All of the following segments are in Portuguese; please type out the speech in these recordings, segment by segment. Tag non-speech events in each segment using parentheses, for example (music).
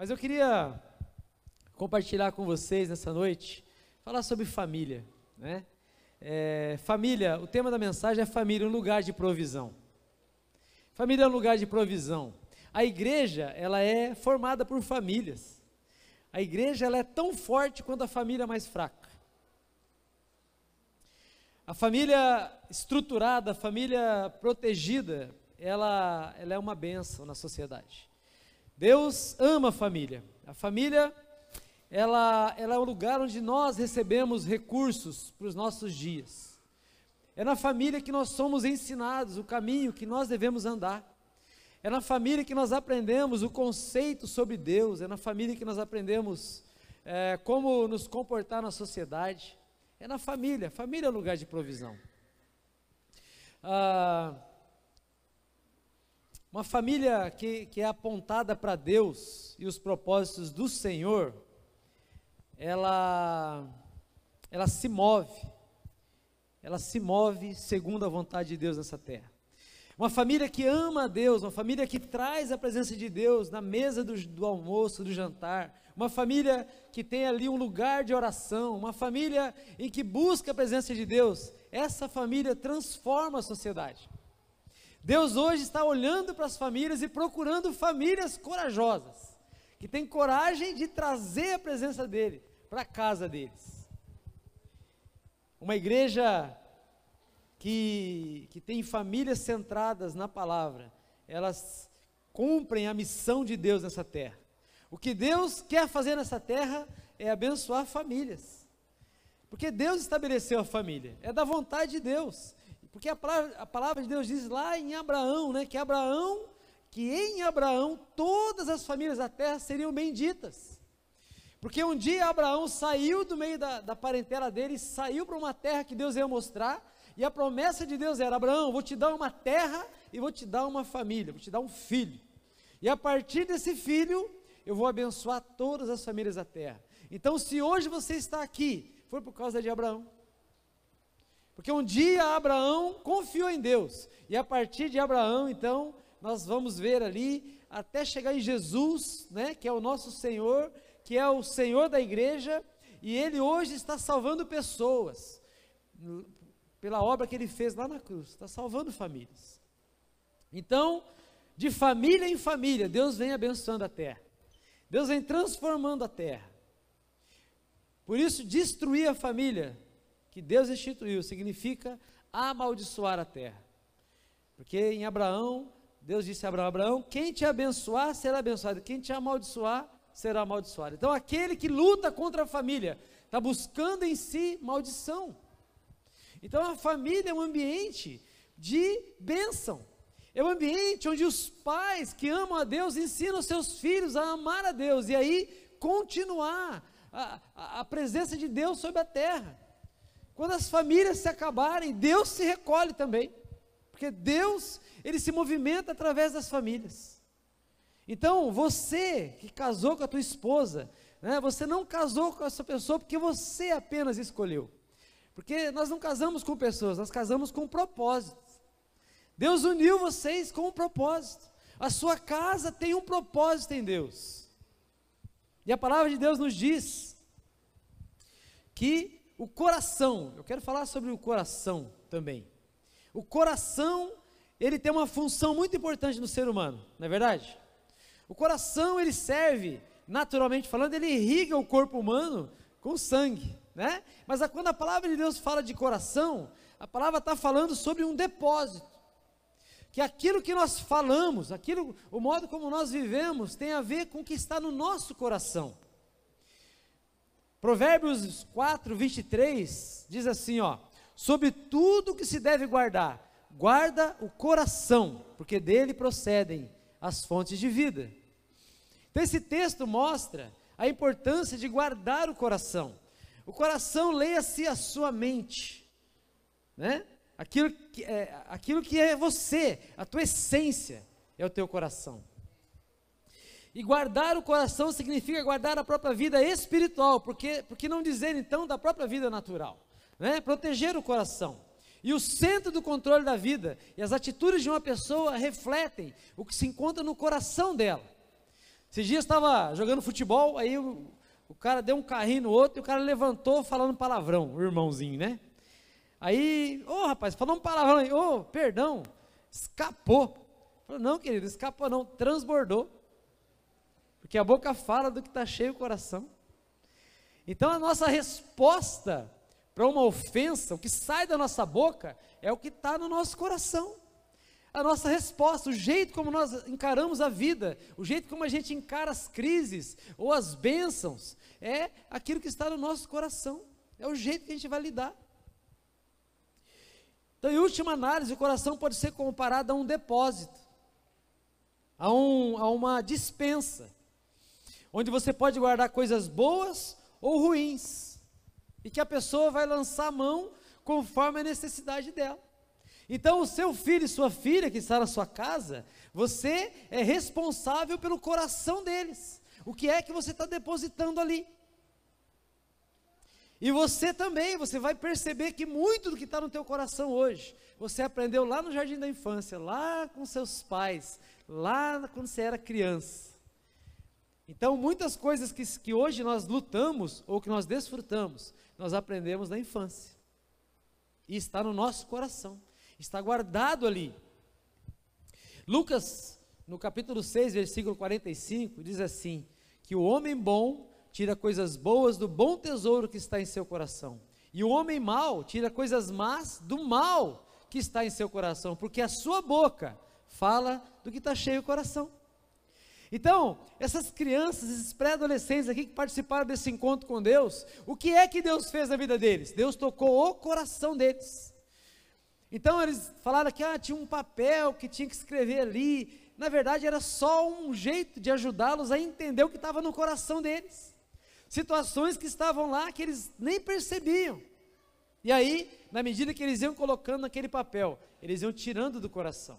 Mas eu queria compartilhar com vocês nessa noite, falar sobre família, né? É, família, o tema da mensagem é família, um lugar de provisão. Família é um lugar de provisão. A igreja, ela é formada por famílias. A igreja, ela é tão forte quanto a família mais fraca. A família estruturada, a família protegida, ela, ela é uma benção na sociedade. Deus ama a família. A família, ela, ela é o lugar onde nós recebemos recursos para os nossos dias. É na família que nós somos ensinados o caminho que nós devemos andar. É na família que nós aprendemos o conceito sobre Deus. É na família que nós aprendemos é, como nos comportar na sociedade. É na família. Família é lugar de provisão. Ah, uma família que, que é apontada para Deus e os propósitos do Senhor, ela, ela se move, ela se move segundo a vontade de Deus nessa terra. Uma família que ama a Deus, uma família que traz a presença de Deus na mesa do, do almoço, do jantar, uma família que tem ali um lugar de oração, uma família em que busca a presença de Deus, essa família transforma a sociedade. Deus hoje está olhando para as famílias e procurando famílias corajosas, que têm coragem de trazer a presença dele para a casa deles. Uma igreja que, que tem famílias centradas na palavra, elas cumprem a missão de Deus nessa terra. O que Deus quer fazer nessa terra é abençoar famílias. Porque Deus estabeleceu a família, é da vontade de Deus. Porque a palavra, a palavra de Deus diz lá em Abraão, né, que Abraão, que em Abraão todas as famílias da terra seriam benditas. Porque um dia Abraão saiu do meio da, da parentela dele, saiu para uma terra que Deus ia mostrar, e a promessa de Deus era: Abraão, vou te dar uma terra e vou te dar uma família, vou te dar um filho. E a partir desse filho, eu vou abençoar todas as famílias da terra. Então, se hoje você está aqui, foi por causa de Abraão. Porque um dia Abraão confiou em Deus, e a partir de Abraão, então, nós vamos ver ali, até chegar em Jesus, né, que é o nosso Senhor, que é o Senhor da igreja, e ele hoje está salvando pessoas, pela obra que ele fez lá na cruz, está salvando famílias. Então, de família em família, Deus vem abençoando a terra, Deus vem transformando a terra. Por isso, destruir a família que Deus instituiu significa amaldiçoar a terra. Porque em Abraão, Deus disse a Abraão: Abraão, quem te abençoar será abençoado, quem te amaldiçoar será amaldiçoado. Então, aquele que luta contra a família está buscando em si maldição. Então, a família é um ambiente de bênção. É um ambiente onde os pais que amam a Deus ensinam seus filhos a amar a Deus e aí continuar a, a, a presença de Deus sobre a terra. Quando as famílias se acabarem, Deus se recolhe também. Porque Deus, ele se movimenta através das famílias. Então, você que casou com a tua esposa, né, você não casou com essa pessoa porque você apenas escolheu. Porque nós não casamos com pessoas, nós casamos com propósitos. Deus uniu vocês com um propósito. A sua casa tem um propósito em Deus. E a palavra de Deus nos diz que o coração, eu quero falar sobre o coração também. O coração, ele tem uma função muito importante no ser humano, não é verdade? O coração, ele serve, naturalmente falando, ele irriga o corpo humano com sangue, né? Mas a, quando a palavra de Deus fala de coração, a palavra está falando sobre um depósito. Que aquilo que nós falamos, aquilo, o modo como nós vivemos, tem a ver com o que está no nosso coração. Provérbios 4, 23 diz assim: ó, sobre tudo que se deve guardar, guarda o coração, porque dele procedem as fontes de vida. Então, esse texto mostra a importância de guardar o coração. O coração, leia-se a sua mente, né? Aquilo que, é, aquilo que é você, a tua essência, é o teu coração. E guardar o coração significa guardar a própria vida espiritual, porque, porque não dizer então da própria vida natural, né? Proteger o coração. E o centro do controle da vida e as atitudes de uma pessoa refletem o que se encontra no coração dela. Esses dias estava jogando futebol, aí o, o cara deu um carrinho no outro e o cara levantou falando palavrão, o irmãozinho, né? Aí, ô oh, rapaz, falou um palavrão aí, ô, oh, perdão, escapou. Falou, não, querido, escapou não, transbordou. Porque a boca fala do que está cheio o coração. Então a nossa resposta para uma ofensa, o que sai da nossa boca, é o que está no nosso coração. A nossa resposta, o jeito como nós encaramos a vida, o jeito como a gente encara as crises ou as bênçãos, é aquilo que está no nosso coração. É o jeito que a gente vai lidar. Então, em última análise, o coração pode ser comparado a um depósito, a, um, a uma dispensa, onde você pode guardar coisas boas ou ruins, e que a pessoa vai lançar a mão conforme a necessidade dela. Então, o seu filho e sua filha que está na sua casa, você é responsável pelo coração deles. O que é que você está depositando ali? E você também, você vai perceber que muito do que está no teu coração hoje, você aprendeu lá no jardim da infância, lá com seus pais, lá quando você era criança. Então, muitas coisas que, que hoje nós lutamos ou que nós desfrutamos, nós aprendemos na infância. E está no nosso coração está guardado ali. Lucas, no capítulo 6, versículo 45, diz assim: que o homem bom tira coisas boas do bom tesouro que está em seu coração, e o homem mau tira coisas más do mal que está em seu coração, porque a sua boca fala do que está cheio o coração. Então, essas crianças, esses pré-adolescentes aqui que participaram desse encontro com Deus, o que é que Deus fez na vida deles? Deus tocou o coração deles. Então eles falaram que ah, tinha um papel que tinha que escrever ali. Na verdade, era só um jeito de ajudá-los a entender o que estava no coração deles. Situações que estavam lá que eles nem percebiam. E aí, na medida que eles iam colocando naquele papel, eles iam tirando do coração.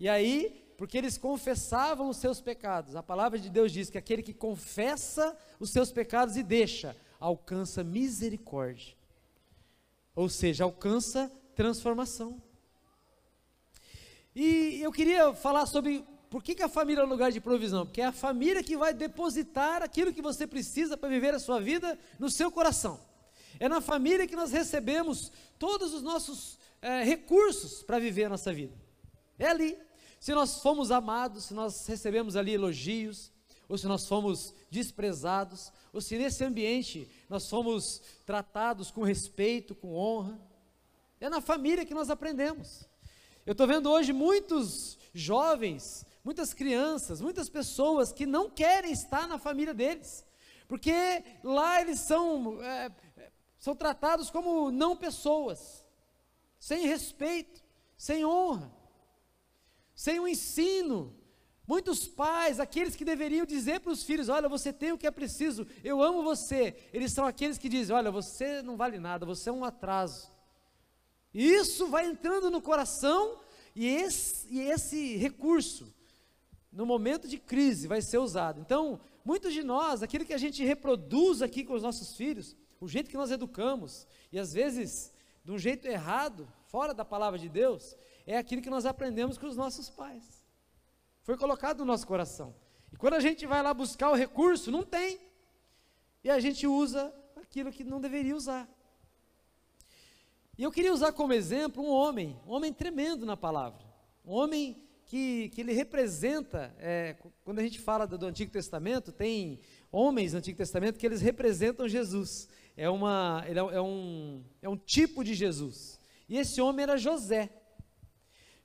E aí, porque eles confessavam os seus pecados, a palavra de Deus diz que aquele que confessa os seus pecados e deixa, alcança misericórdia. Ou seja, alcança transformação. E eu queria falar sobre por que, que a família é um lugar de provisão? Porque é a família que vai depositar aquilo que você precisa para viver a sua vida no seu coração. É na família que nós recebemos todos os nossos é, recursos para viver a nossa vida. É ali. Se nós fomos amados, se nós recebemos ali elogios, ou se nós fomos desprezados, ou se nesse ambiente nós fomos tratados com respeito, com honra. É na família que nós aprendemos. Eu estou vendo hoje muitos jovens, muitas crianças, muitas pessoas que não querem estar na família deles, porque lá eles são, é, são tratados como não pessoas, sem respeito, sem honra, sem o ensino. Muitos pais, aqueles que deveriam dizer para os filhos: Olha, você tem o que é preciso, eu amo você. Eles são aqueles que dizem: Olha, você não vale nada, você é um atraso. Isso vai entrando no coração e esse, e esse recurso, no momento de crise, vai ser usado. Então, muitos de nós, aquilo que a gente reproduz aqui com os nossos filhos, o jeito que nós educamos, e às vezes de um jeito errado, fora da palavra de Deus, é aquilo que nós aprendemos com os nossos pais. Foi colocado no nosso coração. E quando a gente vai lá buscar o recurso, não tem. E a gente usa aquilo que não deveria usar. E eu queria usar como exemplo um homem, um homem tremendo na palavra, um homem que, que ele representa, é, quando a gente fala do, do, Antigo Testamento, tem homens no Antigo Testamento que eles representam Jesus, é, uma, é, é, um, é um tipo de Jesus, e esse homem era José.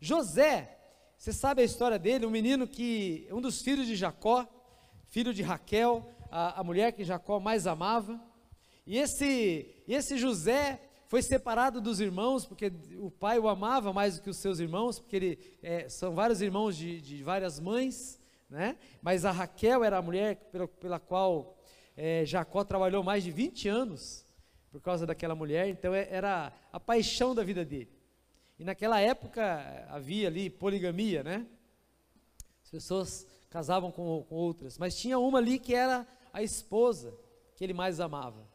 José, você sabe a história dele, um menino que, um dos filhos de Jacó, filho de Raquel, a, a mulher que Jacó mais amava, e esse, esse José, foi separado dos irmãos, porque o pai o amava mais do que os seus irmãos, porque ele, é, são vários irmãos de, de, várias mães, né? mas a Raquel era a mulher pela, pela qual é, Jacó trabalhou mais de 20 anos, por causa daquela mulher, então é, era a paixão da vida dele. E naquela época havia ali poligamia, né? As pessoas casavam com, com outras, mas tinha uma ali que era a esposa que ele mais amava.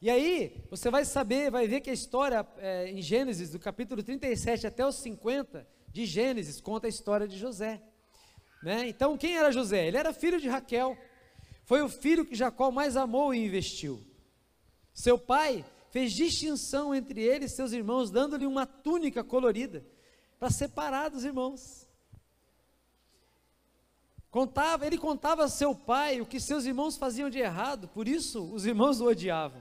E aí, você vai saber, vai ver que a história é, em Gênesis, do capítulo 37 até os 50 de Gênesis, conta a história de José. Né? Então, quem era José? Ele era filho de Raquel. Foi o filho que Jacó mais amou e investiu. Seu pai fez distinção entre ele e seus irmãos, dando-lhe uma túnica colorida para separar dos irmãos. Contava, ele contava a seu pai o que seus irmãos faziam de errado, por isso os irmãos o odiavam.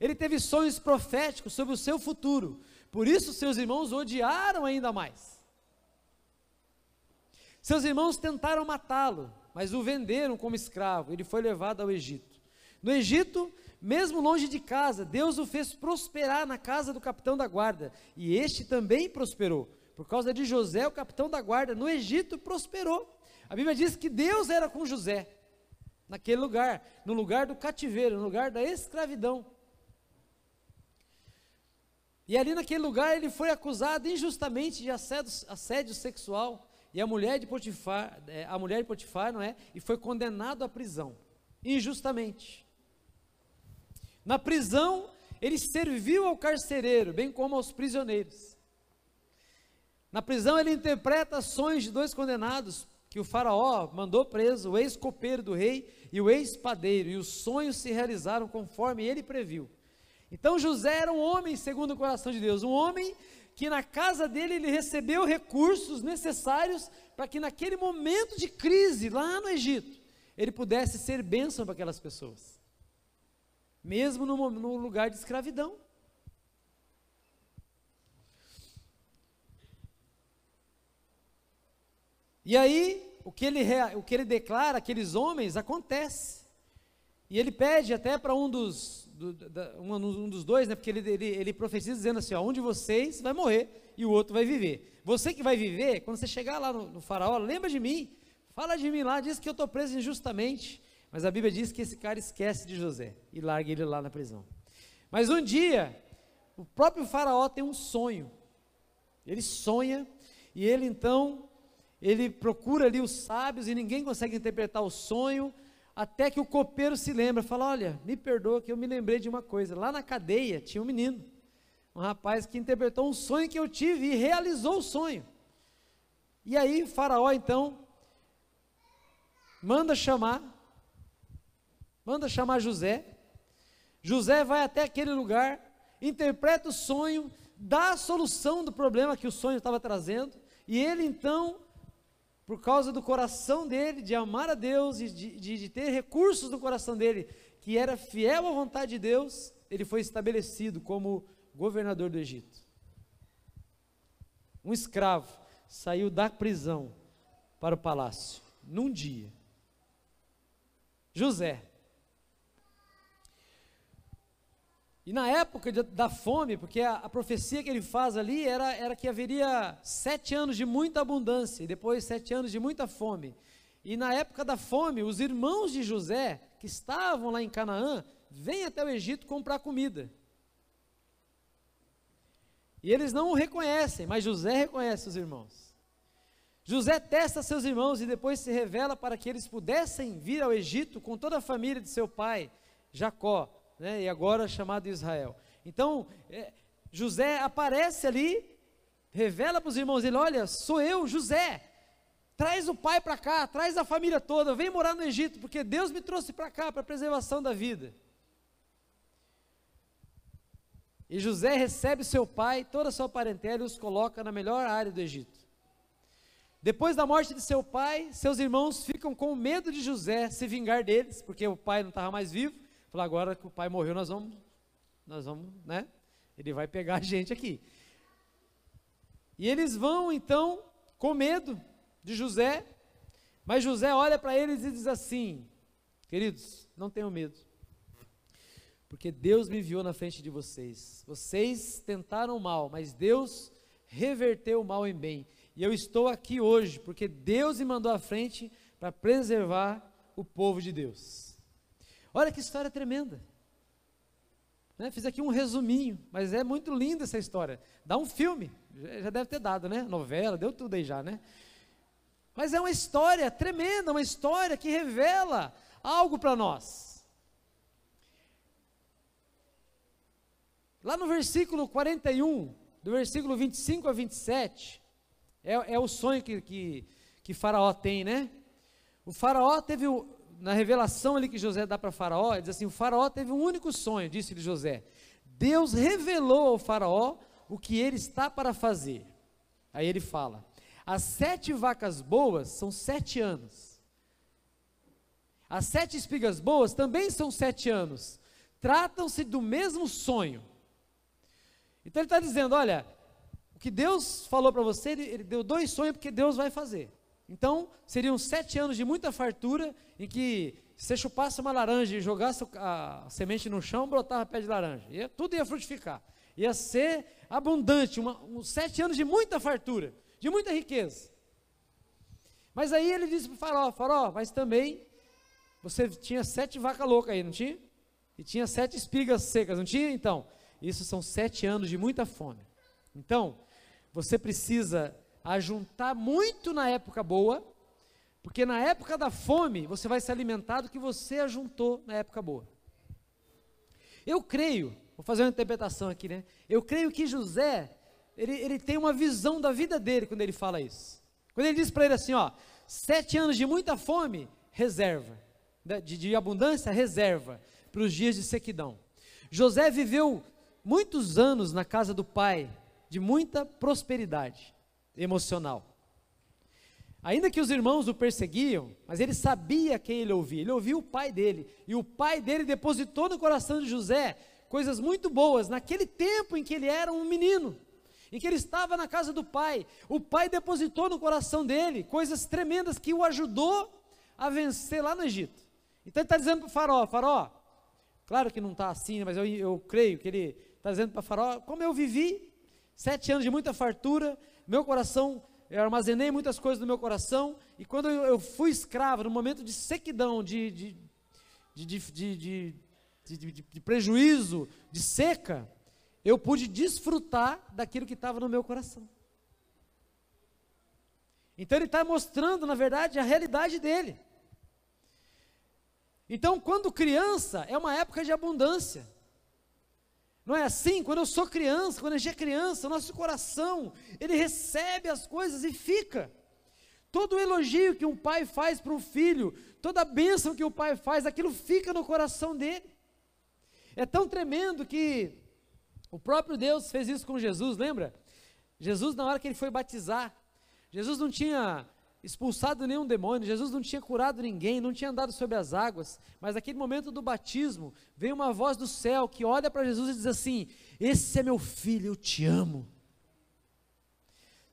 Ele teve sonhos proféticos sobre o seu futuro, por isso seus irmãos o odiaram ainda mais. Seus irmãos tentaram matá-lo, mas o venderam como escravo. Ele foi levado ao Egito. No Egito, mesmo longe de casa, Deus o fez prosperar na casa do capitão da guarda, e este também prosperou. Por causa de José, o capitão da guarda, no Egito prosperou. A Bíblia diz que Deus era com José, naquele lugar, no lugar do cativeiro, no lugar da escravidão. E ali naquele lugar ele foi acusado injustamente de assédio, assédio sexual. E a mulher de Potifar, é, a mulher de Potifar, não é? E foi condenado à prisão, injustamente. Na prisão, ele serviu ao carcereiro, bem como aos prisioneiros. Na prisão, ele interpreta sonhos de dois condenados, que o faraó mandou preso, o ex-copeiro do rei e o ex-padeiro, e os sonhos se realizaram conforme ele previu. Então José era um homem segundo o coração de Deus, um homem que na casa dele ele recebeu recursos necessários para que naquele momento de crise lá no Egito, ele pudesse ser bênção para aquelas pessoas, mesmo no, no lugar de escravidão. E aí, o que ele, o que ele declara, aqueles homens, acontece. E ele pede até para um dos, do, da, um, um, dos dois, né, porque ele, ele, ele profetiza dizendo assim: ó, um de vocês vai morrer e o outro vai viver. Você que vai viver, quando você chegar lá no, no faraó, lembra de mim, fala de mim lá, diz que eu estou preso injustamente. Mas a Bíblia diz que esse cara esquece de José e larga ele lá na prisão. Mas um dia, o próprio faraó tem um sonho. Ele sonha e ele então ele procura ali os sábios e ninguém consegue interpretar o sonho, até que o copeiro se lembra, fala: Olha, me perdoa que eu me lembrei de uma coisa. Lá na cadeia tinha um menino, um rapaz que interpretou um sonho que eu tive e realizou o sonho. E aí, Faraó então manda chamar, manda chamar José. José vai até aquele lugar, interpreta o sonho, dá a solução do problema que o sonho estava trazendo, e ele então por causa do coração dele, de amar a Deus e de, de, de, ter recursos no coração dele, que era fiel à vontade de Deus, ele foi estabelecido como governador do Egito. Um escravo saiu da prisão para o palácio, num dia. José, E na época da fome, porque a, a, profecia que ele faz ali era, era que haveria sete anos de muita abundância e depois sete anos de muita fome. E na época da fome, os irmãos de José, que estavam lá em Canaã, vêm até o Egito comprar comida. E eles não o reconhecem, mas José reconhece os irmãos. José testa seus irmãos e depois se revela para que eles pudessem vir ao Egito com toda a família de seu pai, Jacó né, e agora chamado Israel. Então, é, José aparece ali, revela para os irmãos ele: Olha, sou eu, José. Traz o pai para cá, traz a família toda, vem morar no Egito, porque Deus me trouxe para cá para a preservação da vida. E José recebe seu pai, toda a sua parentela e os coloca na melhor área do Egito. Depois da morte de seu pai, seus irmãos ficam com medo de José se vingar deles, porque o pai não estava mais vivo. Falou, agora que o pai morreu, nós vamos, nós vamos, né? Ele vai pegar a gente aqui. E eles vão então com medo de José, mas José olha para eles e diz assim: Queridos, não tenham medo, porque Deus me enviou na frente de vocês. Vocês tentaram mal, mas Deus reverteu o mal em bem. E eu estou aqui hoje porque Deus me mandou à frente para preservar o povo de Deus. Olha que história tremenda. Né? Fiz aqui um resuminho, mas é muito linda essa história. Dá um filme, já deve ter dado, né? Novela, deu tudo aí já, né? Mas é uma história tremenda, uma história que revela algo para nós. Lá no versículo 41, do versículo 25 a 27, é, é o sonho que, que, que Faraó tem, né? O Faraó teve, o, na revelação ali que José dá para Faraó, ele diz assim: o Faraó teve um único sonho, disse-lhe José. Deus revelou ao Faraó o que ele está para fazer. Aí ele fala: as sete vacas boas são sete anos. As sete espigas boas também são sete anos. Tratam-se do mesmo sonho. Então ele está dizendo: olha, o que Deus falou para você, ele, ele deu dois sonhos porque Deus vai fazer. Então, seriam sete anos de muita fartura, em que se você chupasse uma laranja e jogasse a semente no chão, brotava pé de laranja. Ia, tudo ia frutificar. Ia ser abundante, uma, uns sete anos de muita fartura, de muita riqueza. Mas aí ele disse para o farol, farol, mas também você tinha sete vacas loucas aí, não tinha? E tinha sete espigas secas, não tinha? Então, isso são sete anos de muita fome. Então, você precisa ajuntar muito na época boa, porque na época da fome você vai se alimentar do que você ajuntou na época boa. Eu creio, vou fazer uma interpretação aqui, né? Eu creio que José, ele, ele tem uma visão da vida dele quando ele fala isso. Quando ele diz para ele assim, ó, sete anos de muita fome, reserva. De, de abundância, reserva para os dias de sequidão. José viveu muitos anos na casa do pai, de muita prosperidade emocional. Ainda que os irmãos o perseguiam, mas ele sabia quem ele ouvia. Ele ouvia o pai dele. E o pai dele depositou no coração de José coisas muito boas naquele tempo em que ele era um menino, em que ele estava na casa do pai. O pai depositou no coração dele coisas tremendas que o ajudou a vencer lá no Egito. Então ele está dizendo para o farol, farol, claro que não está assim, mas eu, eu creio que ele está dizendo para o farol, como eu vivi sete anos de muita fartura, meu coração, eu armazenei muitas coisas no meu coração, e quando eu, eu fui escravo, no momento de sequidão, de, de, de, de, prejuízo, de seca, eu pude desfrutar daquilo que estava no meu coração. Então ele está mostrando, na verdade, a realidade dele. Então, quando criança, é uma época de abundância. Não é assim? Quando eu sou criança, quando a gente é criança, nosso coração, ele recebe as coisas e fica. Todo elogio que um pai faz para um filho, toda bênção que o pai faz, aquilo fica no coração dele. É tão tremendo que o próprio Deus fez isso com Jesus, lembra? Jesus, na hora que ele foi batizar, Jesus não tinha expulsado nenhum demônio, Jesus não tinha curado ninguém, não tinha andado sobre as águas, mas naquele momento do batismo, veio uma voz do céu que olha para Jesus e diz assim: Esse é meu filho, eu te amo.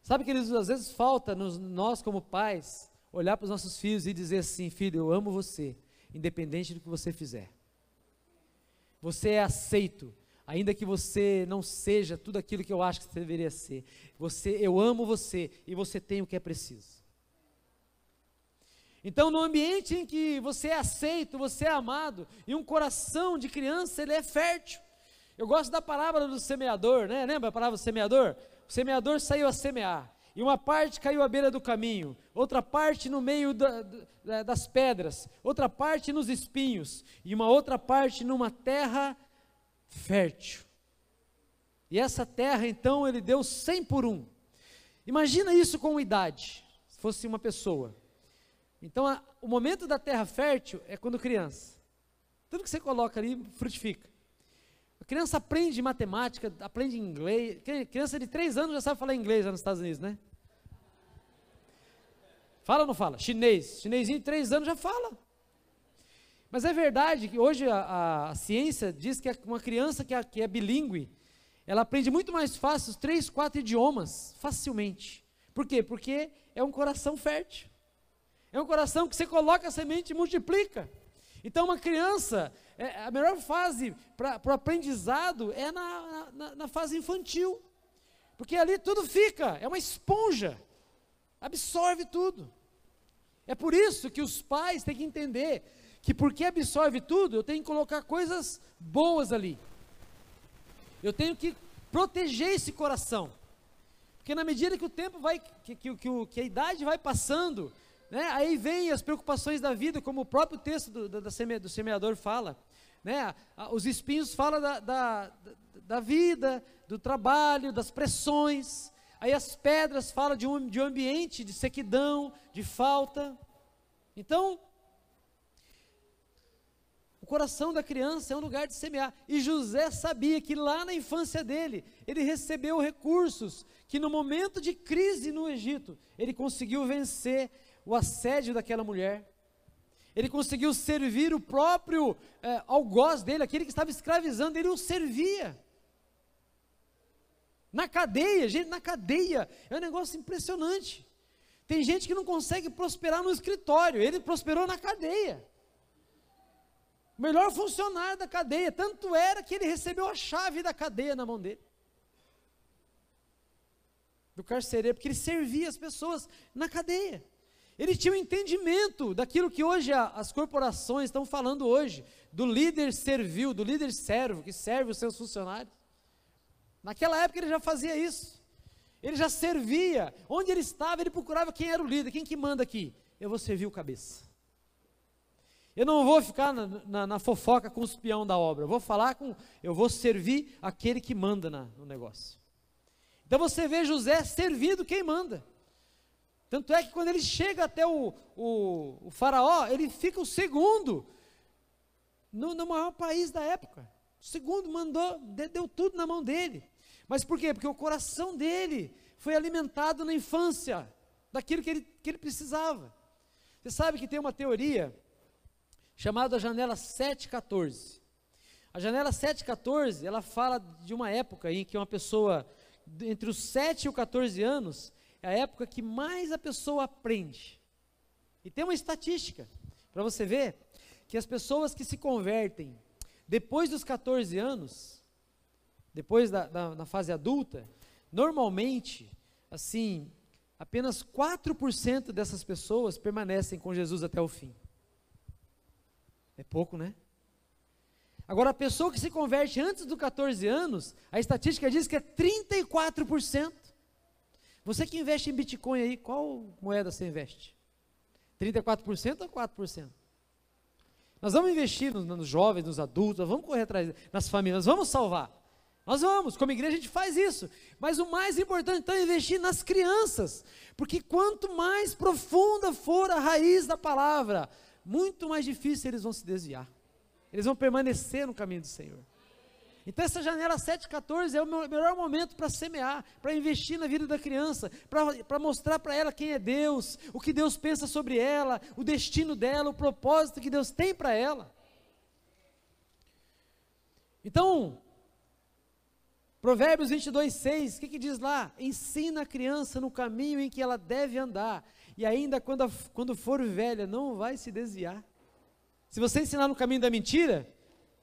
Sabe que às vezes falta nos, nós como pais olhar para os nossos filhos e dizer assim: Filho, eu amo você, independente do que você fizer. Você é aceito, ainda que você não seja tudo aquilo que eu acho que você deveria ser. Você, eu amo você e você tem o que é preciso. Então, no ambiente em que você é aceito, você é amado, e um coração de criança, ele é fértil. Eu gosto da palavra do semeador, né? Lembra a palavra do semeador? O semeador saiu a semear, e uma parte caiu à beira do caminho, outra parte no meio da, da, das pedras, outra parte nos espinhos, e uma outra parte numa terra fértil. E essa terra, então, ele deu cem por um. Imagina isso com idade, se fosse uma pessoa. Então, a, o momento da terra fértil é quando criança. Tudo que você coloca ali frutifica. A criança aprende matemática, aprende inglês. Criança de 3 anos já sabe falar inglês lá nos Estados Unidos, né? Fala ou não fala? Chinês. Chinesinho de 3 anos já fala. Mas é verdade que hoje a, a, a ciência diz que uma criança que é, que é bilíngue, ela aprende muito mais fácil os três, quatro idiomas, facilmente. Por quê? Porque é um coração fértil. É um coração que você coloca a semente e multiplica. Então, uma criança, é, a melhor fase para o aprendizado é na, na, na fase infantil. Porque ali tudo fica, é uma esponja, absorve tudo. É por isso que os pais têm que entender que porque absorve tudo, eu tenho que colocar coisas boas ali. Eu tenho que proteger esse coração. Porque na medida que o tempo vai, que, que, que, que a idade vai passando, né? Aí vem as preocupações da vida, como o próprio texto do, do, do semeador fala. Né? Os espinhos falam da, da, da vida, do trabalho, das pressões. Aí as pedras falam de um, de um ambiente de sequidão, de falta. Então, o coração da criança é um lugar de semear. E José sabia que lá na infância dele, ele recebeu recursos que no momento de crise no Egito, ele conseguiu vencer o assédio daquela mulher. Ele conseguiu servir o próprio é, algoz dele, aquele que estava escravizando, ele o servia. Na cadeia, gente, na cadeia. É um negócio impressionante. Tem gente que não consegue prosperar no escritório, ele prosperou na cadeia. Melhor funcionário da cadeia, tanto era que ele recebeu a chave da cadeia na mão dele. Do carcereiro, porque ele servia as pessoas na cadeia. Ele tinha um entendimento daquilo que hoje as corporações estão falando hoje, do líder servil, do líder servo, que serve os seus funcionários. Naquela época ele já fazia isso. Ele já servia. Onde ele estava, ele procurava quem era o líder, quem que manda aqui. Eu vou servir o cabeça. Eu não vou ficar na, na, na fofoca com os peão da obra. Eu vou falar com. Eu vou servir aquele que manda na, no negócio. Então você vê José servindo quem manda. Tanto é que quando ele chega até o, o, o faraó, ele fica o segundo no, no maior país da época. O segundo mandou, deu tudo na mão dele. Mas por quê? Porque o coração dele foi alimentado na infância daquilo que ele, que ele precisava. Você sabe que tem uma teoria chamada janela 714. A janela 714, ela fala de uma época em que uma pessoa entre os 7 e os 14 anos é a época que mais a pessoa aprende. E tem uma estatística para você ver que as pessoas que se convertem depois dos 14 anos, depois da, da, fase adulta, normalmente, assim, apenas 4% dessas pessoas permanecem com Jesus até o fim. É pouco, né? Agora, a pessoa que se converte antes dos 14 anos, a estatística diz que é 34%. Você que investe em Bitcoin aí, qual moeda você investe? 34% ou 4%? Nós vamos investir nos, nos jovens, nos adultos, vamos correr atrás, nas famílias, vamos salvar. Nós vamos, como igreja a gente faz isso. Mas o mais importante então é investir nas crianças. Porque quanto mais profunda for a raiz da palavra, muito mais difícil eles vão se desviar. Eles vão permanecer no caminho do Senhor. Então essa janela 714 é o melhor momento para semear, para investir na vida da criança, para mostrar para ela quem é Deus, o que Deus pensa sobre ela, o destino dela, o propósito que Deus tem para ela. Então, Provérbios 22, 6, o que, que diz lá? Ensina a criança no caminho em que ela deve andar, e ainda quando, a, quando for velha, não vai se desviar. Se você ensinar no caminho da mentira,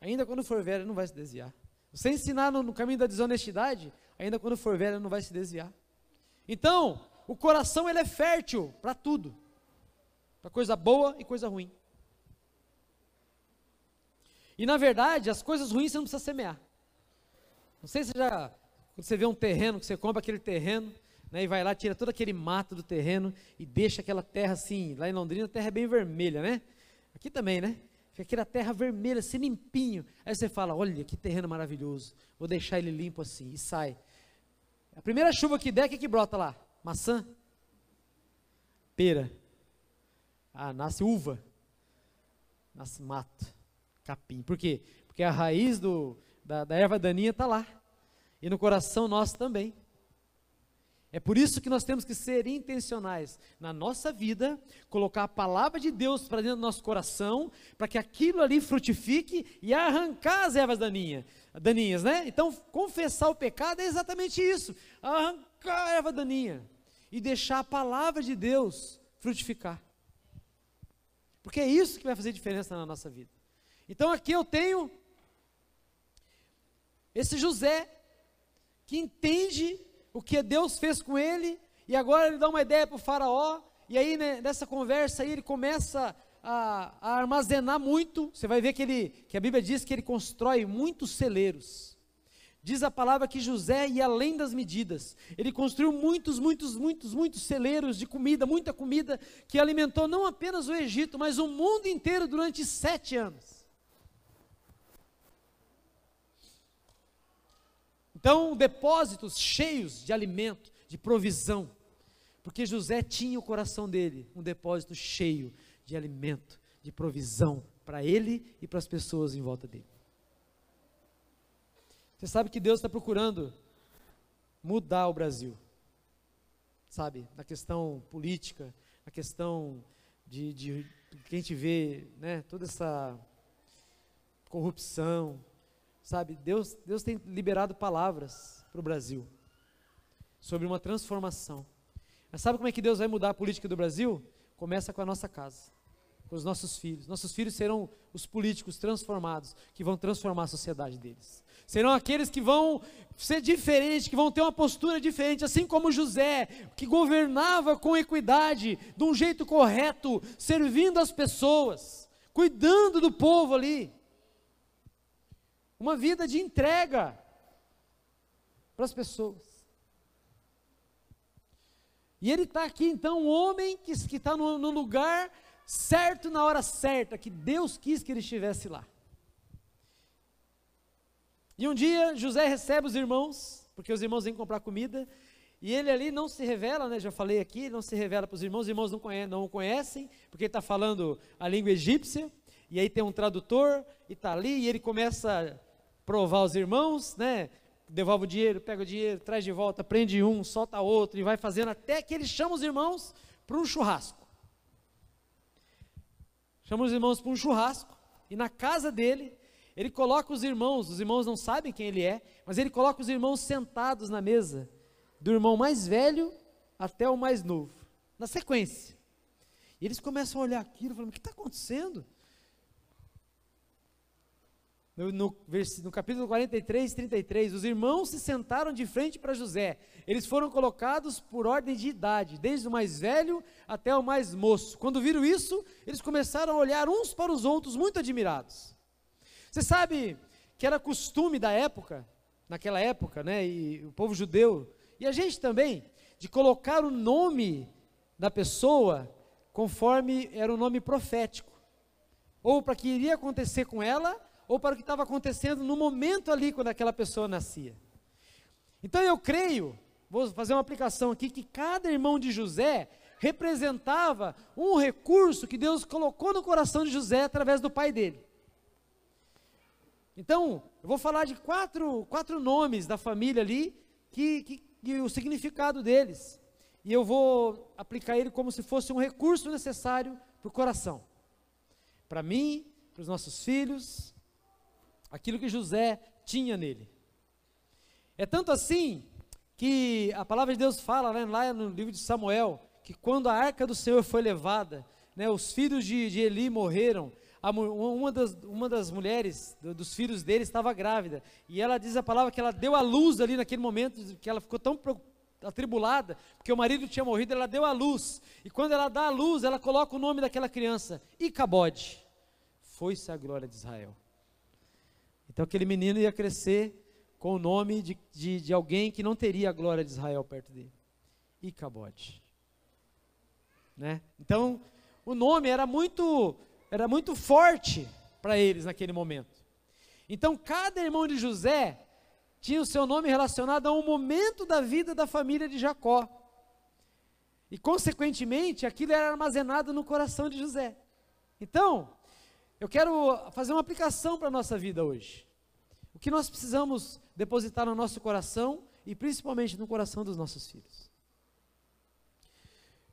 ainda quando for velha, não vai se desviar. Você ensinar no, no caminho da desonestidade, ainda quando for velha não vai se desviar. Então, o coração ele é fértil para tudo. Para coisa boa e coisa ruim. E na verdade, as coisas ruins você não precisa semear. Não sei se já, quando você vê um terreno, que você compra aquele terreno, né, e vai lá, tira todo aquele mato do terreno e deixa aquela terra assim, lá em Londrina a terra é bem vermelha, né? Aqui também, né? Fica aquela terra vermelha, assim, limpinho. Aí você fala: olha que terreno maravilhoso, vou deixar ele limpo assim, e sai. A primeira chuva que der, o que, que brota lá? Maçã? Pera. Ah, nasce uva. Nasce mato. Capim. Por quê? Porque a raiz do, da, da erva daninha está lá. E no coração nosso também. É por isso que nós temos que ser intencionais na nossa vida, colocar a palavra de Deus para dentro do nosso coração, para que aquilo ali frutifique e arrancar as ervas daninhas, daninhas, né? Então, confessar o pecado é exatamente isso, arrancar a erva daninha e deixar a palavra de Deus frutificar. Porque é isso que vai fazer diferença na nossa vida. Então, aqui eu tenho esse José que entende o que Deus fez com ele, e agora ele dá uma ideia para o faraó, e aí né, nessa conversa aí ele começa a, a, armazenar muito, você vai ver que, ele, que a Bíblia diz que ele constrói muitos celeiros, diz a palavra que José ia além das medidas, ele construiu muitos, muitos, muitos, muitos celeiros de comida, muita comida, que alimentou não apenas o Egito, mas o mundo inteiro durante sete anos. Então, depósitos cheios de alimento, de provisão. Porque José tinha o coração dele um depósito cheio de alimento, de provisão para ele e para as pessoas em volta dele. Você sabe que Deus está procurando mudar o Brasil, sabe? Na questão política, na questão de, de que a gente vê, né? Toda essa corrupção, sabe? Deus, Deus tem liberado palavras para o Brasil sobre uma transformação. Mas sabe como é que Deus vai mudar a política do Brasil? Começa com a nossa casa, com os nossos filhos. Nossos filhos serão os políticos transformados, que vão transformar a sociedade deles. Serão aqueles que vão ser diferentes, que vão ter uma postura diferente, assim como José, que governava com equidade, de um jeito correto, servindo as pessoas, cuidando do povo ali. Uma vida de entrega para as pessoas. E ele está aqui, então, um homem que está no, no lugar certo na hora certa, que Deus quis que ele estivesse lá. E um dia José recebe os irmãos, porque os irmãos vêm comprar comida, e ele ali não se revela, né? Já falei aqui, não se revela para os irmãos, os irmãos não, conhecem, não o conhecem, porque ele está falando a língua egípcia, e aí tem um tradutor, e está ali, e ele começa provar os irmãos, né? devolve o dinheiro, pega o dinheiro, traz de volta, prende um, solta outro e vai fazendo até que ele chama os irmãos para um churrasco. Chama os irmãos para um churrasco e na casa dele ele coloca os irmãos, os irmãos não sabem quem ele é, mas ele coloca os irmãos sentados na mesa, do irmão mais velho até o mais novo, na sequência. E eles começam a olhar aquilo, falando: o que está acontecendo? No, no, capítulo 43, 33, os irmãos se sentaram de frente para José. Eles foram colocados por ordem de idade, desde o mais velho até o mais moço. Quando viram isso, eles começaram a olhar uns para os outros, muito admirados. Você sabe que era costume da época, naquela época, né, e o povo judeu, e a gente também, de colocar o nome da pessoa conforme era o nome profético, ou para que iria acontecer com ela ou para o que estava acontecendo no momento ali quando aquela pessoa nascia. Então eu creio, vou fazer uma aplicação aqui, que cada irmão de José representava um recurso que Deus colocou no coração de José através do pai dele. Então, eu vou falar de quatro, quatro nomes da família ali, que, que, e o significado deles. E eu vou aplicar ele como se fosse um recurso necessário para o coração. Para mim, para os nossos filhos, aquilo que José tinha nele. É tanto assim que a palavra de Deus fala né, lá no livro de Samuel que quando a arca do Senhor foi levada, né, os filhos de, de Eli morreram. A, uma, das, uma das mulheres dos filhos dele estava grávida e ela diz a palavra que ela deu a luz ali naquele momento, que ela ficou tão atribulada, porque o marido tinha morrido, ela deu a luz. E quando ela dá a luz, ela coloca o nome daquela criança, Icabode. Foi-se a glória de Israel. Então aquele menino ia crescer com o nome de, de, de alguém que não teria a glória de Israel perto dele. Icabode. Né? Então, o nome era muito, era muito forte para eles naquele momento. Então, cada irmão de José tinha o seu nome relacionado a um momento da vida da família de Jacó. E, consequentemente, aquilo era armazenado no coração de José. Então, eu quero fazer uma aplicação para a nossa vida hoje. O que nós precisamos depositar no nosso coração e principalmente no coração dos nossos filhos.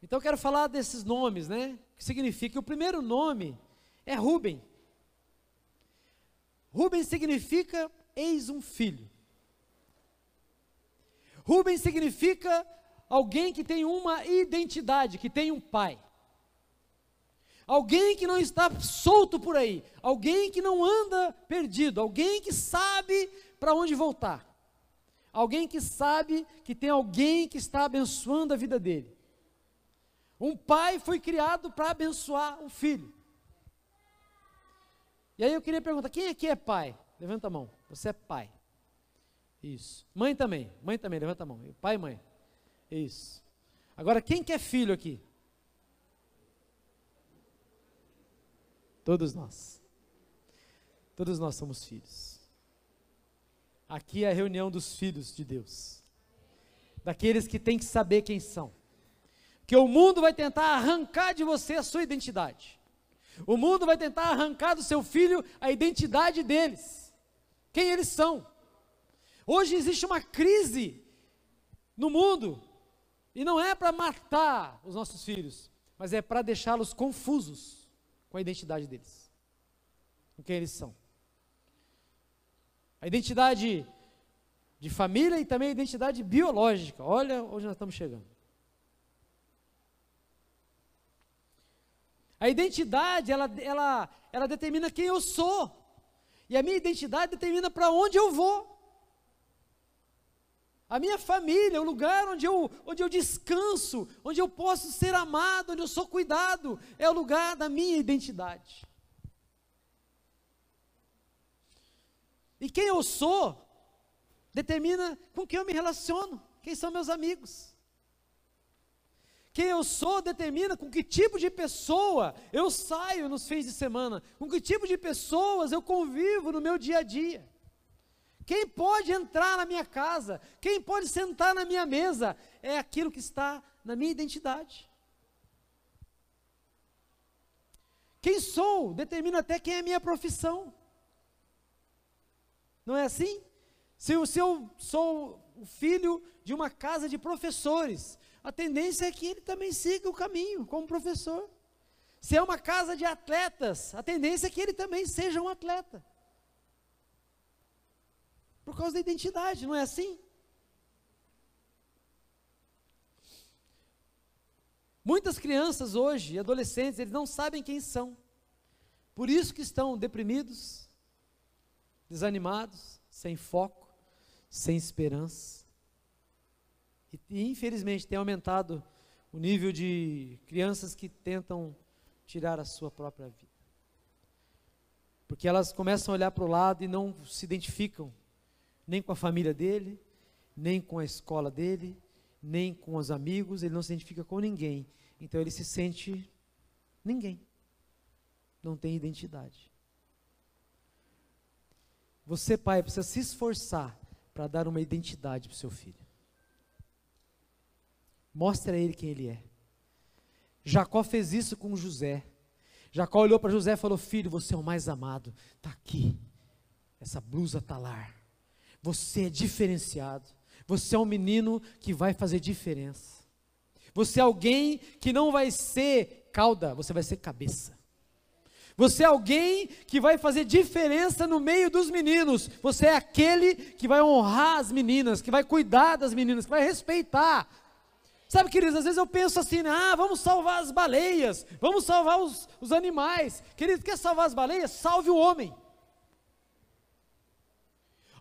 Então eu quero falar desses nomes, né? Que significa o primeiro nome é Rubem. Rubem significa eis um filho. Rubem significa alguém que tem uma identidade, que tem um pai. Alguém que não está solto por aí, alguém que não anda perdido, alguém que sabe para onde voltar. Alguém que sabe que tem alguém que está abençoando a vida dele. Um pai foi criado para abençoar o filho. E aí eu queria perguntar: quem aqui é pai? Levanta a mão. Você é pai. Isso. Mãe também. Mãe também, levanta a mão. Pai e mãe. Isso. Agora, quem que é filho aqui? Todos nós. Todos nós somos filhos. Aqui é a reunião dos filhos de Deus. daqueles que têm que saber quem são. Que o mundo vai tentar arrancar de você a sua identidade. O mundo vai tentar arrancar do seu filho a identidade deles. Quem eles são. Hoje existe uma crise no mundo, e não é para matar os nossos filhos, mas é para deixá-los confusos com a identidade deles, com quem eles são. A identidade de família e também a identidade biológica. Olha onde nós estamos chegando. A identidade, ela, ela, ela determina quem eu sou. E a minha identidade determina para onde eu vou. A minha família, o lugar onde eu, onde eu descanso, onde eu posso ser amado, onde eu sou cuidado, é o lugar da minha identidade. E quem eu sou determina com quem eu me relaciono, quem são meus amigos. Quem eu sou determina com que tipo de pessoa eu saio nos fins de semana, com que tipo de pessoas eu convivo no meu dia a dia. Quem pode entrar na minha casa, quem pode sentar na minha mesa, é aquilo que está na minha identidade. Quem sou determina até quem é a minha profissão. Não é assim? Se, se eu sou o filho de uma casa de professores, a tendência é que ele também siga o caminho como professor. Se é uma casa de atletas, a tendência é que ele também seja um atleta. Por causa da identidade, não é assim? Muitas crianças hoje, adolescentes, eles não sabem quem são. Por isso que estão deprimidos, desanimados, sem foco, sem esperança. E, e, infelizmente tem aumentado o nível de crianças que tentam tirar a sua própria vida. Porque elas começam a olhar para o lado e não se identificam nem com a família dele, nem com a escola dele, nem com os amigos, ele não se identifica com ninguém. Então ele se sente ninguém. Não tem identidade. Você, pai, precisa se esforçar para dar uma identidade para o seu filho. Mostre a ele quem ele é. Jacó fez isso com José. Jacó olhou para José e falou: Filho, você é o mais amado. Está aqui. Essa blusa talar. Você é diferenciado. Você é um menino que vai fazer diferença. Você é alguém que não vai ser cauda, você vai ser cabeça. Você é alguém que vai fazer diferença no meio dos meninos. Você é aquele que vai honrar as meninas, que vai cuidar das meninas, que vai respeitar. Sabe, queridos, às vezes eu penso assim, ah, vamos salvar as baleias, vamos salvar os, os animais. Querido, quer salvar as baleias? Salve o homem.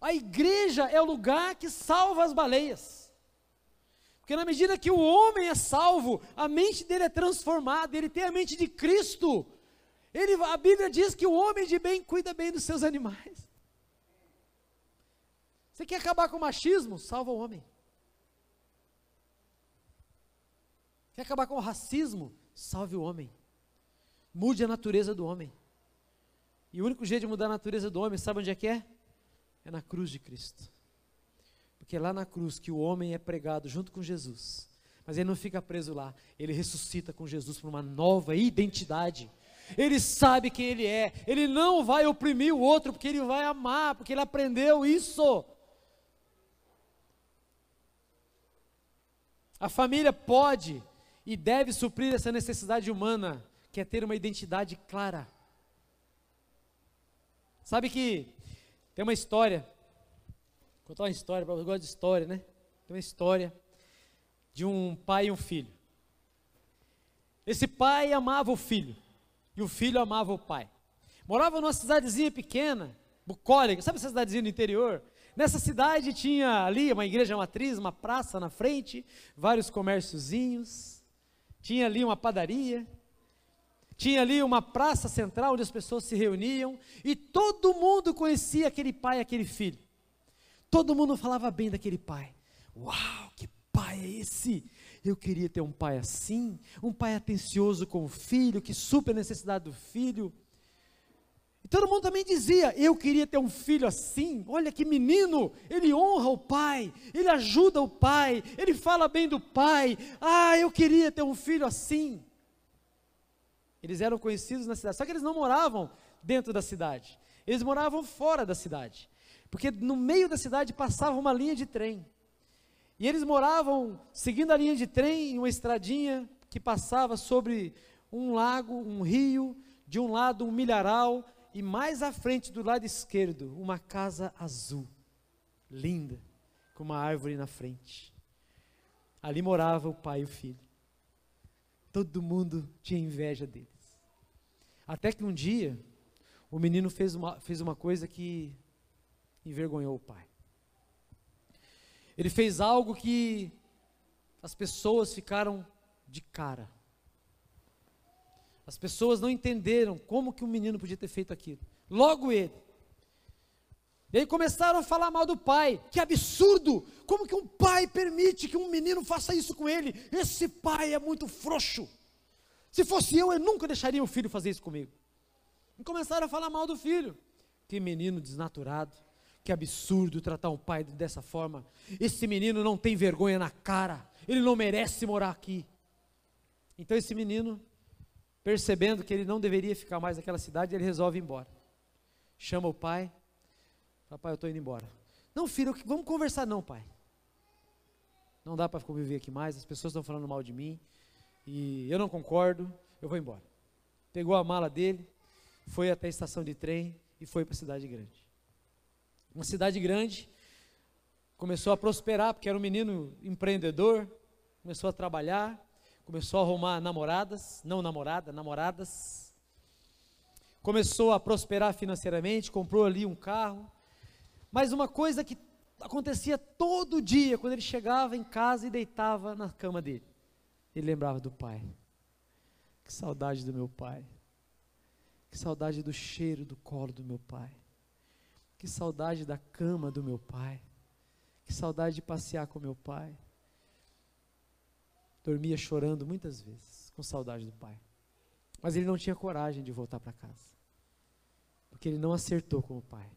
A igreja é o lugar que salva as baleias. Porque na medida que o homem é salvo, a mente dele é transformada, ele tem a mente de Cristo. Ele, a Bíblia diz que o homem de bem cuida bem dos seus animais. Você quer acabar com o machismo? Salva o homem. Quer acabar com o racismo? Salve o homem. Mude a natureza do homem. E o único jeito de mudar a natureza do homem, sabe onde é que é? É na cruz de Cristo. Porque é lá na cruz que o homem é pregado junto com Jesus. Mas ele não fica preso lá, ele ressuscita com Jesus para uma nova identidade ele sabe quem ele é, ele não vai oprimir o outro, porque ele vai amar, porque ele aprendeu isso. A família pode e deve suprir essa necessidade humana, que é ter uma identidade clara. Sabe que tem uma história, vou contar uma história, eu gosto de história, né? Tem uma história de um pai e um filho. Esse pai amava o filho e o filho amava o pai. Morava numa cidadezinha pequena, bucólica, sabe essa cidadezinha do interior? Nessa cidade tinha ali uma igreja matriz, uma praça na frente, vários comérciozinhos, tinha ali uma padaria, tinha ali uma praça central onde as pessoas se reuniam e todo mundo conhecia aquele pai e aquele filho. Todo mundo falava bem daquele pai. Uau, que pai é esse? Eu queria ter um pai assim, um pai atencioso com o filho, que supra a necessidade do filho. E todo mundo também dizia: Eu queria ter um filho assim. Olha que menino, ele honra o pai, ele ajuda o pai, ele fala bem do pai. Ah, eu queria ter um filho assim. Eles eram conhecidos na cidade, só que eles não moravam dentro da cidade, eles moravam fora da cidade, porque no meio da cidade passava uma linha de trem. E eles moravam seguindo a linha de trem em uma estradinha que passava sobre um lago, um rio, de um lado um milharal e mais à frente do lado esquerdo uma casa azul, linda, com uma árvore na frente. Ali morava o pai e o filho. Todo mundo tinha inveja deles. Até que um dia o menino fez uma, fez uma coisa que envergonhou o pai. Ele fez algo que as pessoas ficaram de cara. As pessoas não entenderam como que o menino podia ter feito aquilo. Logo ele. E aí começaram a falar mal do pai. Que absurdo! Como que um pai permite que um menino faça isso com ele? Esse pai é muito frouxo. Se fosse eu, eu nunca deixaria o filho fazer isso comigo. E começaram a falar mal do filho. Que menino desnaturado. Que absurdo tratar um pai dessa forma. Esse menino não tem vergonha na cara. Ele não merece morar aqui. Então esse menino, percebendo que ele não deveria ficar mais naquela cidade, ele resolve ir embora. Chama o pai. Fala, pai, eu estou indo embora. Não, filho, vamos conversar não, pai. Não dá para conviver aqui mais, as pessoas estão falando mal de mim. E eu não concordo, eu vou embora. Pegou a mala dele, foi até a estação de trem e foi para a cidade grande uma cidade grande, começou a prosperar, porque era um menino empreendedor, começou a trabalhar, começou a arrumar namoradas, não namorada, namoradas, começou a prosperar financeiramente, comprou ali um carro, mas uma coisa que acontecia todo dia, quando ele chegava em casa e deitava na cama dele, ele lembrava do pai, que saudade do meu pai, que saudade do cheiro do colo do meu pai, que saudade da cama do meu pai. Que saudade de passear com meu pai. Dormia chorando muitas vezes, com saudade do pai. Mas ele não tinha coragem de voltar para casa. Porque ele não acertou com o pai.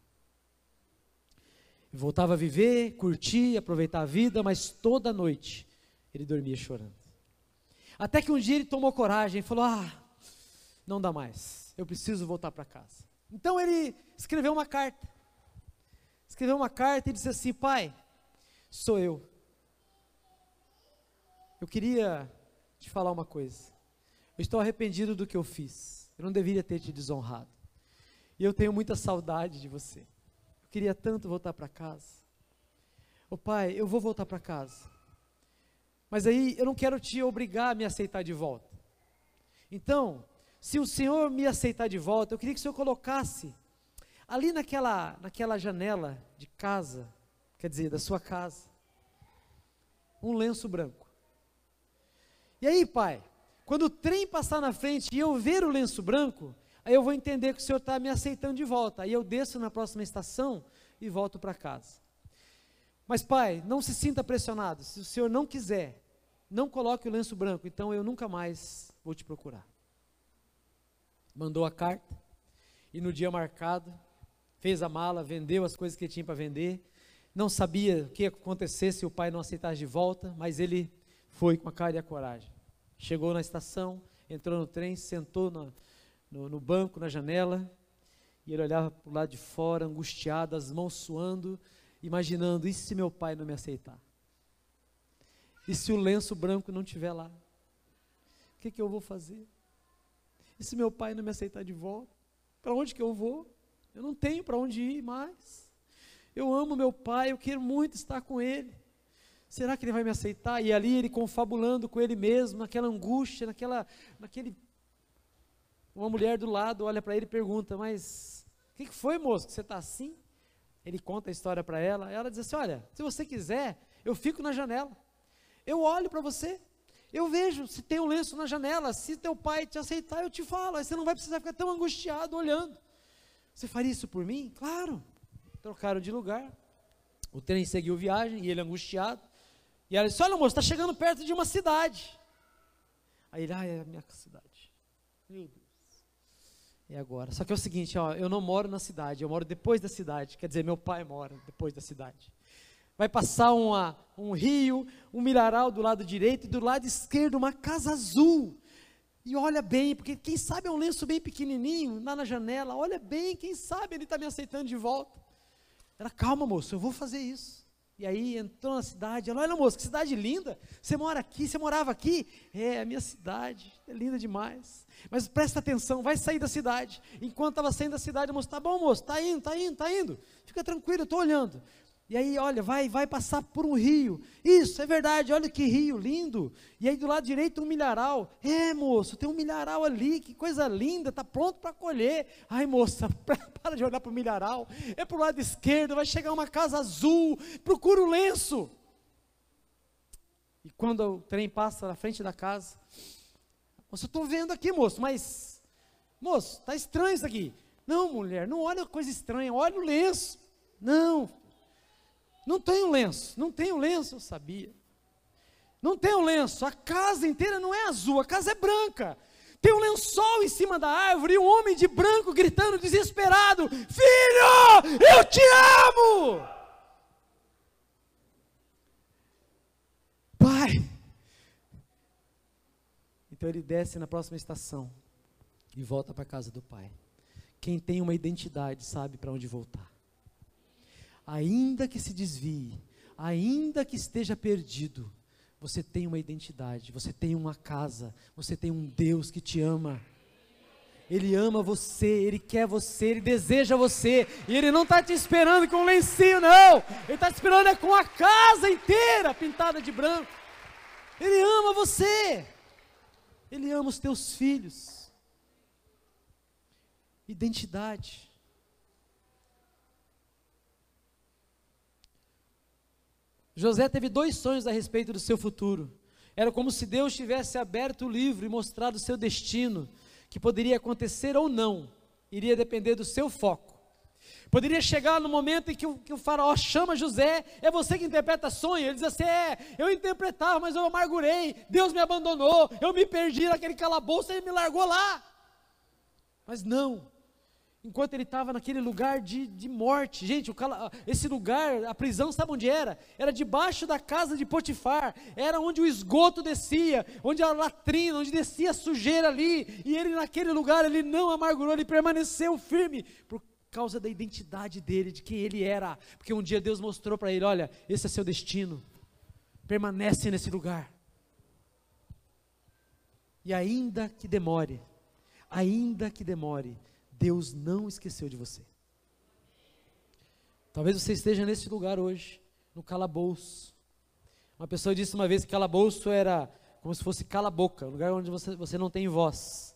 Voltava a viver, curtir, aproveitar a vida, mas toda noite ele dormia chorando. Até que um dia ele tomou coragem e falou: Ah, não dá mais, eu preciso voltar para casa. Então ele escreveu uma carta escreveu uma carta e disse assim: Pai, sou eu. Eu queria te falar uma coisa. Eu estou arrependido do que eu fiz. Eu não deveria ter te desonrado. E eu tenho muita saudade de você. Queria tanto voltar para casa. Ô pai, eu vou voltar para casa. Mas aí eu não quero te obrigar a me aceitar de volta. Então, se o Senhor me aceitar de volta, eu queria que o Senhor colocasse ali naquela, naquela janela de casa, quer dizer, da sua casa, um lenço branco. E aí, pai, quando o trem passar na frente e eu ver o lenço branco, aí eu vou entender que o senhor está me aceitando de volta. Aí eu desço na próxima estação e volto para casa. Mas, pai, não se sinta pressionado. Se o senhor não quiser, não coloque o lenço branco, então eu nunca mais vou te procurar. Mandou a carta, e no dia marcado, fez a mala, vendeu as coisas que tinha para vender, não sabia o que ia acontecer se o pai não aceitasse de volta, mas ele foi com a cara e a coragem. Chegou na estação, entrou no trem, sentou no, no, no banco, na janela, e ele olhava para o lado de fora, angustiado, as mãos suando, imaginando: e se meu pai não me aceitar? E se o lenço branco não estiver lá? O que, que eu vou fazer? E se meu pai não me aceitar de volta? Para onde que eu vou? Eu não tenho para onde ir mais. Eu amo meu pai, eu quero muito estar com ele. Será que ele vai me aceitar? E ali ele confabulando com ele mesmo, naquela angústia, naquela, naquele. Uma mulher do lado olha para ele e pergunta: Mas o que, que foi, moço? Que você está assim? Ele conta a história para ela. Ela diz assim: Olha, se você quiser, eu fico na janela. Eu olho para você. Eu vejo se tem um lenço na janela. Se teu pai te aceitar, eu te falo. Aí você não vai precisar ficar tão angustiado olhando. Você faria isso por mim? Claro. Trocaram de lugar. O trem seguiu viagem e ele angustiado. E ela disse: Olha, moço, está chegando perto de uma cidade. Aí ele, ah, é a minha cidade. Meu Deus. É agora. Só que é o seguinte, ó, eu não moro na cidade, eu moro depois da cidade. Quer dizer, meu pai mora depois da cidade. Vai passar uma, um rio, um milharal do lado direito e do lado esquerdo uma casa azul. E olha bem, porque quem sabe é um lenço bem pequenininho, lá na janela. Olha bem, quem sabe ele está me aceitando de volta. Ela, calma moço, eu vou fazer isso. E aí entrou na cidade, ela, olha moço, que cidade linda, você mora aqui, você morava aqui? É, a minha cidade, é linda demais. Mas presta atenção, vai sair da cidade. Enquanto estava saindo da cidade, o moço, tá bom moço, tá indo, tá indo, tá indo. Fica tranquilo, eu estou olhando. E aí, olha, vai, vai passar por um rio. Isso, é verdade, olha que rio lindo. E aí do lado direito um milharal. É, moço, tem um milharal ali, que coisa linda, está pronto para colher. Ai, moça, (laughs) para de olhar para o milharal. É para o lado esquerdo, vai chegar uma casa azul. Procura o lenço. E quando o trem passa na frente da casa, moço, eu estou vendo aqui, moço, mas, moço, está estranho isso aqui. Não, mulher, não olha coisa estranha, olha o lenço. Não, não tem um lenço, não tem um lenço, eu sabia. Não tem um lenço, a casa inteira não é azul, a casa é branca. Tem um lençol em cima da árvore e um homem de branco gritando desesperado: Filho, eu te amo! Pai. Então ele desce na próxima estação e volta para a casa do pai. Quem tem uma identidade sabe para onde voltar ainda que se desvie, ainda que esteja perdido, você tem uma identidade, você tem uma casa, você tem um Deus que te ama. Ele ama você, Ele quer você, Ele deseja você, e Ele não está te esperando com um lencinho, não, Ele está te esperando é com a casa inteira pintada de branco. Ele ama você, Ele ama os teus filhos. Identidade. José teve dois sonhos a respeito do seu futuro. Era como se Deus tivesse aberto o livro e mostrado o seu destino, que poderia acontecer ou não, iria depender do seu foco. Poderia chegar no momento em que o, que o, faraó chama José, é você que interpreta sonho. Ele diz assim: É, eu interpretava, mas eu amargurei, Deus me abandonou, eu me perdi naquele calabouço, ele me largou lá. Mas não, enquanto ele estava naquele lugar de, de morte. Gente, cala, esse lugar, a prisão, sabe onde era? Era debaixo da casa de Potifar, era onde o esgoto descia, onde a latrina, onde descia a sujeira ali, e ele naquele lugar, ele não amargurou, ele permaneceu firme, por causa da identidade dele, de quem ele era, porque um dia Deus mostrou para ele, olha, esse é seu destino, permanece nesse lugar, e ainda que demore, ainda que demore, Deus não esqueceu de você. Talvez você esteja nesse lugar hoje, no calabouço. Uma pessoa disse uma vez que calabouço era como se fosse cala-boca, um lugar onde você, você não tem voz.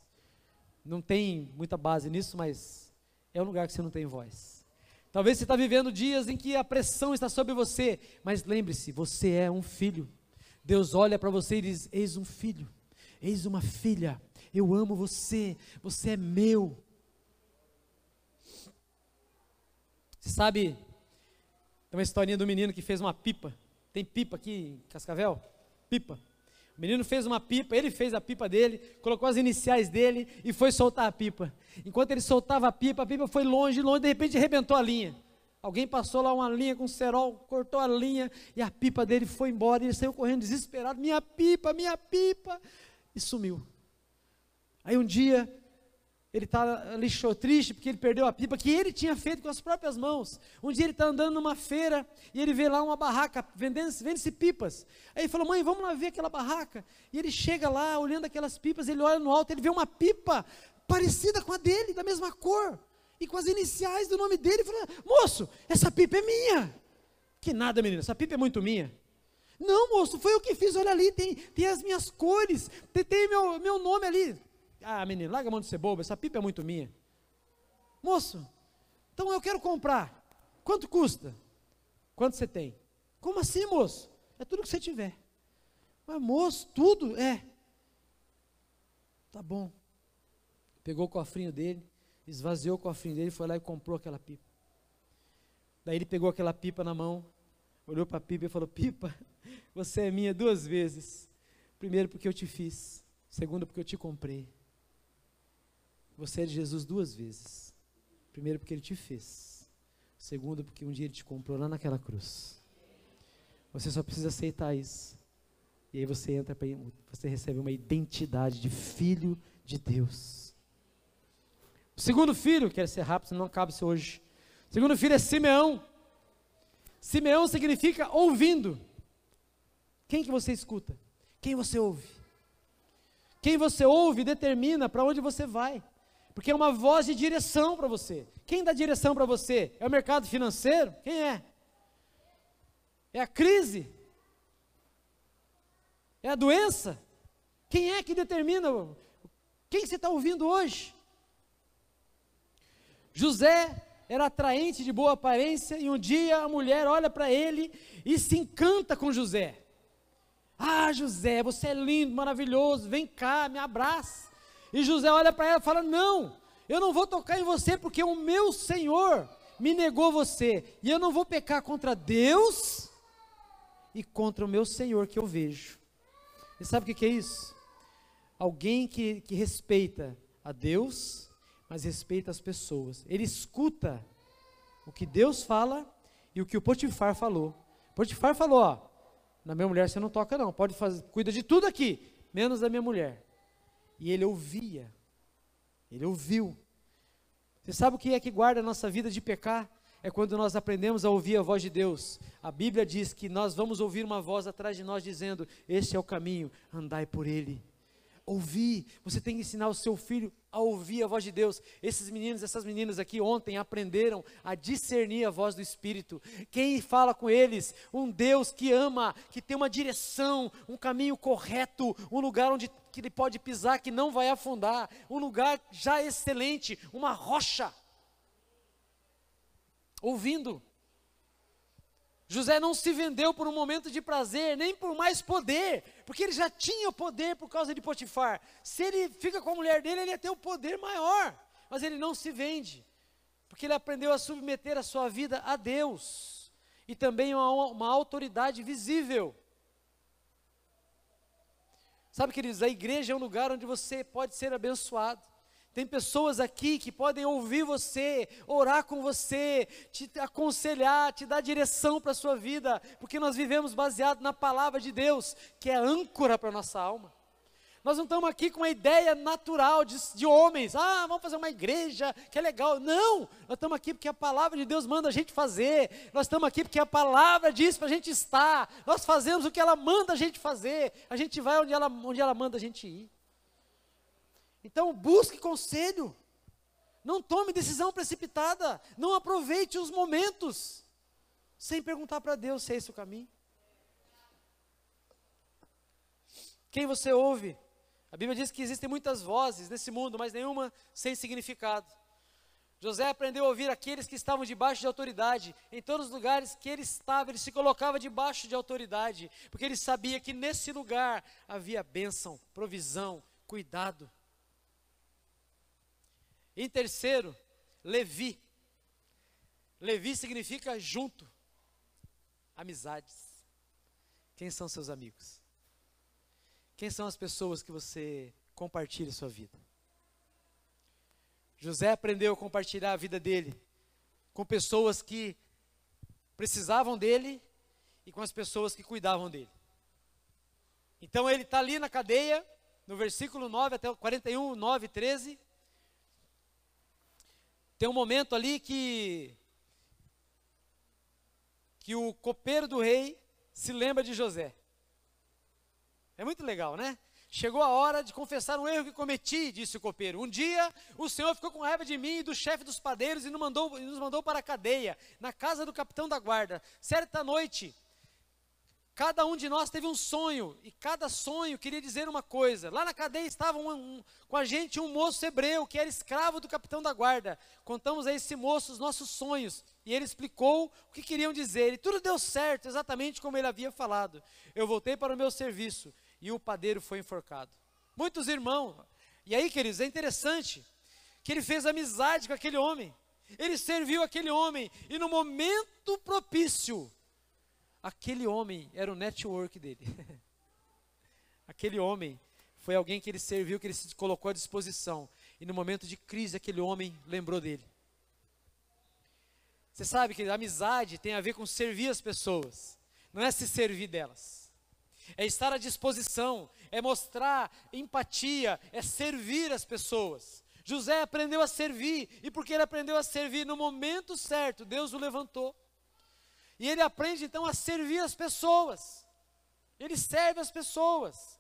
Não tem muita base nisso, mas é um lugar que você não tem voz. Talvez você está vivendo dias em que a pressão está sobre você, mas lembre-se, você é um filho. Deus olha para você e diz: Eis um filho, eis uma filha, eu amo você, você é meu. Você sabe, tem uma historinha do menino que fez uma pipa. Tem pipa aqui em Cascavel? Pipa. O menino fez uma pipa, ele fez a pipa dele, colocou as iniciais dele e foi soltar a pipa. Enquanto ele soltava a pipa, a pipa foi longe, longe, de repente arrebentou a linha. Alguém passou lá uma linha com cerol, cortou a linha e a pipa dele foi embora. E ele saiu correndo desesperado: Minha pipa, minha pipa! E sumiu. Aí um dia ele está lixou triste porque ele perdeu a pipa que ele tinha feito com as próprias mãos. Um dia ele está andando numa feira e ele vê lá uma barraca vendendo, vende-se pipas. Aí ele falou, mãe, vamos lá ver aquela barraca. E ele chega lá, olhando aquelas pipas, ele olha no alto, ele vê uma pipa parecida com a dele, da mesma cor, e com as iniciais do nome dele. Ele fala, moço, essa pipa é minha. Que nada, menina, essa pipa é muito minha. Não, moço, foi eu que fiz, olha ali, tem, tem as minhas cores, tem, tem meu, meu nome ali. Ah, menino, larga a mão de ser bobo, essa pipa é muito minha. Moço, então eu quero comprar. Quanto custa? Quanto você tem? Como assim, moço? É tudo que você tiver. Mas, moço, tudo? É. Tá bom. Pegou o cofrinho dele, esvaziou o cofrinho dele, foi lá e comprou aquela pipa. Daí ele pegou aquela pipa na mão, olhou para a pipa e falou: Pipa, você é minha duas vezes. Primeiro, porque eu te fiz. Segundo, porque eu te comprei. Você é de Jesus duas vezes. Primeiro, porque ele te fez. Segundo, porque um dia ele te comprou lá naquela cruz. Você só precisa aceitar isso. E aí você entra, pra, você recebe uma identidade de filho de Deus. O segundo filho, quero ser rápido, não cabe isso hoje. O segundo filho é Simeão. Simeão significa ouvindo. Quem que você escuta? Quem você ouve? Quem você ouve determina para onde você vai. Porque é uma voz de direção para você. Quem dá direção para você? É o mercado financeiro? Quem é? É a crise? É a doença? Quem é que determina? Quem você está ouvindo hoje? José era atraente de boa aparência e um dia a mulher olha para ele e se encanta com José. Ah, José, você é lindo, maravilhoso, vem cá, me abraça. E José olha para ela e fala: Não, eu não vou tocar em você porque o meu Senhor me negou você. E eu não vou pecar contra Deus e contra o meu Senhor que eu vejo. E sabe o que, é isso? Alguém que, que respeita a Deus, mas respeita as pessoas. Ele escuta o que Deus fala e o que o Potifar falou. Potifar falou: Ó, na minha mulher você não toca, não. Pode fazer, cuida de tudo aqui, menos da minha mulher. E ele ouvia. Ele ouviu. Você sabe o que é que guarda a nossa vida de pecar? É quando nós aprendemos a ouvir a voz de Deus. A Bíblia diz que nós vamos ouvir uma voz atrás de nós dizendo: Este é o caminho, andai por ele ouvir. Você tem que ensinar o seu filho a ouvir a voz de Deus. Esses meninos, essas meninas aqui ontem aprenderam a discernir a voz do Espírito. Quem fala com eles? Um Deus que ama, que tem uma direção, um caminho correto, um lugar onde que ele pode pisar que não vai afundar, um lugar já excelente, uma rocha. Ouvindo. José não se vendeu por um momento de prazer, nem por mais poder, porque ele já tinha o poder por causa de Potifar. Se ele fica com a mulher dele, ele ia ter o um poder maior, mas ele não se vende, porque ele aprendeu a submeter a sua vida a Deus e também a uma, uma autoridade visível. Sabe, queridos, a igreja é um lugar onde você pode ser abençoado. Tem pessoas aqui que podem ouvir você, orar com você, te aconselhar, te dar direção para a sua vida, porque nós vivemos baseado na palavra de Deus, que é âncora para a nossa alma. Nós não estamos aqui com uma ideia natural de, de, homens, ah, vamos fazer uma igreja, que é legal. Não, nós estamos aqui porque a palavra de Deus manda a gente fazer, nós estamos aqui porque a palavra diz para a gente estar, nós fazemos o que ela manda a gente fazer, a gente vai onde ela, onde ela manda a gente ir. Então, busque conselho. Não tome decisão precipitada. Não aproveite os momentos sem perguntar para Deus se é esse o caminho. Quem você ouve? A Bíblia diz que existem muitas vozes nesse mundo, mas nenhuma sem significado. José aprendeu a ouvir aqueles que estavam debaixo de autoridade. Em todos os lugares que ele estava, ele se colocava debaixo de autoridade, porque ele sabia que nesse lugar havia bênção, provisão, cuidado. Em terceiro, Levi. Levi significa junto, amizades. Quem são seus amigos? Quem são as pessoas que você compartilha sua vida? José aprendeu a compartilhar a vida dele com pessoas que precisavam dele e com as pessoas que cuidavam dele. Então ele está ali na cadeia, no versículo 9 até o 41, 9, 13. Tem um momento ali que que o copeiro do rei se lembra de José. É muito legal, né? Chegou a hora de confessar um erro que cometi, disse o copeiro. Um dia o Senhor ficou com raiva de mim e do chefe dos padeiros e nos mandou, nos mandou para a cadeia, na casa do capitão da guarda. Certa noite, Cada um de nós teve um sonho, e cada sonho queria dizer uma coisa. Lá na cadeia estava um, um, com a gente um moço hebreu, que era escravo do capitão da guarda. Contamos a esse moço os nossos sonhos, e ele explicou o que queriam dizer. E tudo deu certo, exatamente como ele havia falado. Eu voltei para o meu serviço, e o padeiro foi enforcado. Muitos irmãos, e aí, queridos, é interessante que ele fez amizade com aquele homem. Ele serviu aquele homem, e no momento propício, Aquele homem era o network dele. (laughs) Aquele homem foi alguém que ele serviu, que ele se colocou à disposição. E no momento de crise, aquele homem lembrou dele. Você sabe que amizade tem a ver com servir as pessoas, não é se servir delas. É estar à disposição, é mostrar empatia, é servir as pessoas. José aprendeu a servir, e porque ele aprendeu a servir no momento certo, Deus o levantou. E ele aprende então a servir as pessoas. Ele serve as pessoas.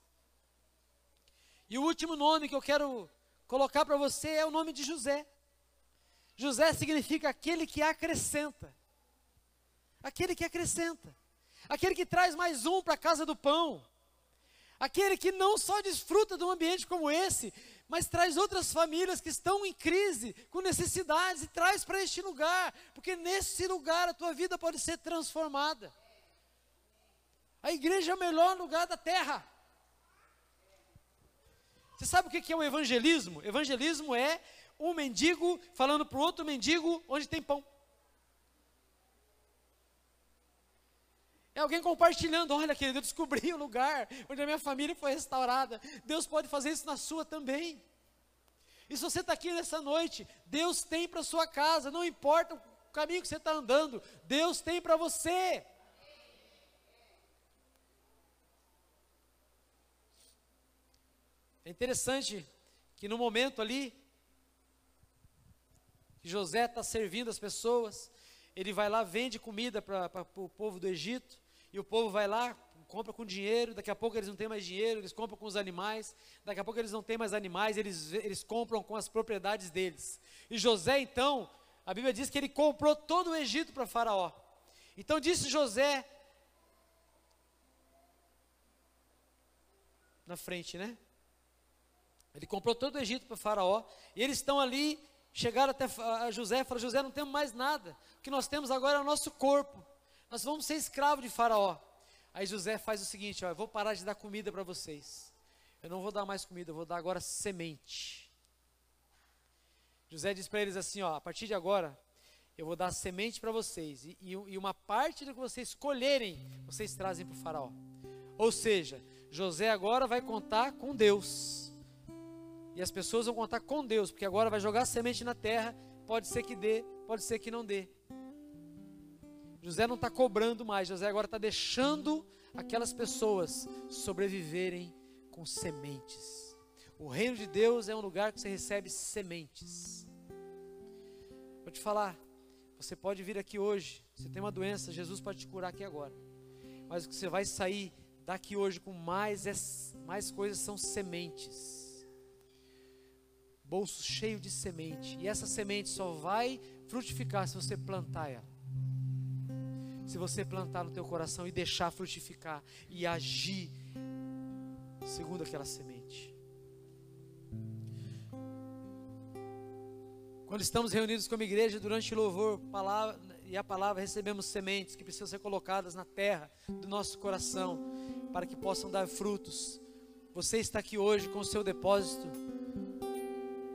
E o último nome que eu quero colocar para você é o nome de José. José significa aquele que acrescenta. Aquele que acrescenta. Aquele que traz mais um para a casa do pão. Aquele que não só desfruta de um ambiente como esse, mas traz outras famílias que estão em crise, com necessidades, e traz para este lugar, porque nesse lugar a tua vida pode ser transformada. A igreja é o melhor lugar da terra. Você sabe o que é o evangelismo? Evangelismo é um mendigo falando para o outro mendigo onde tem pão. É alguém compartilhando, olha querido, eu descobri o um lugar onde a minha família foi restaurada. Deus pode fazer isso na sua também. E se você está aqui nessa noite, Deus tem para sua casa, não importa o caminho que você está andando, Deus tem para você. É interessante que no momento ali, que José está servindo as pessoas, ele vai lá, vende comida para o povo do Egito, e o povo vai lá, compra com dinheiro, daqui a pouco eles não têm mais dinheiro, eles compram com os animais, daqui a pouco eles não têm mais animais, eles, eles compram com as propriedades deles. E José, então, a Bíblia diz que ele comprou todo o Egito para Faraó. Então disse José, na frente, né? Ele comprou todo o Egito para Faraó, e eles estão ali, chegaram até José e falaram: José, não temos mais nada, o que nós temos agora é o nosso corpo, nós vamos ser escravos de Faraó. Aí José faz o seguinte: ó, eu vou parar de dar comida para vocês, eu não vou dar mais comida, eu vou dar agora semente. José diz para eles assim: ó, a partir de agora, eu vou dar semente para vocês, e, e, uma parte do que vocês escolherem, vocês trazem para o Faraó. Ou seja, José agora vai contar com Deus. E as pessoas vão contar com Deus, porque agora vai jogar semente na terra, pode ser que dê, pode ser que não dê. José não está cobrando mais, José agora está deixando aquelas pessoas sobreviverem com sementes. O reino de Deus é um lugar que você recebe sementes. Vou te falar, você pode vir aqui hoje, você tem uma doença, Jesus pode te curar aqui agora. Mas o que você vai sair daqui hoje com mais, é, mais coisas são sementes bolso cheio de semente. E essa semente só vai frutificar se você plantar ela. Se você plantar no teu coração e deixar frutificar e agir segundo aquela semente. Quando estamos reunidos como igreja durante o louvor palavra, e a palavra, recebemos sementes que precisam ser colocadas na terra do nosso coração para que possam dar frutos. Você está aqui hoje com o seu depósito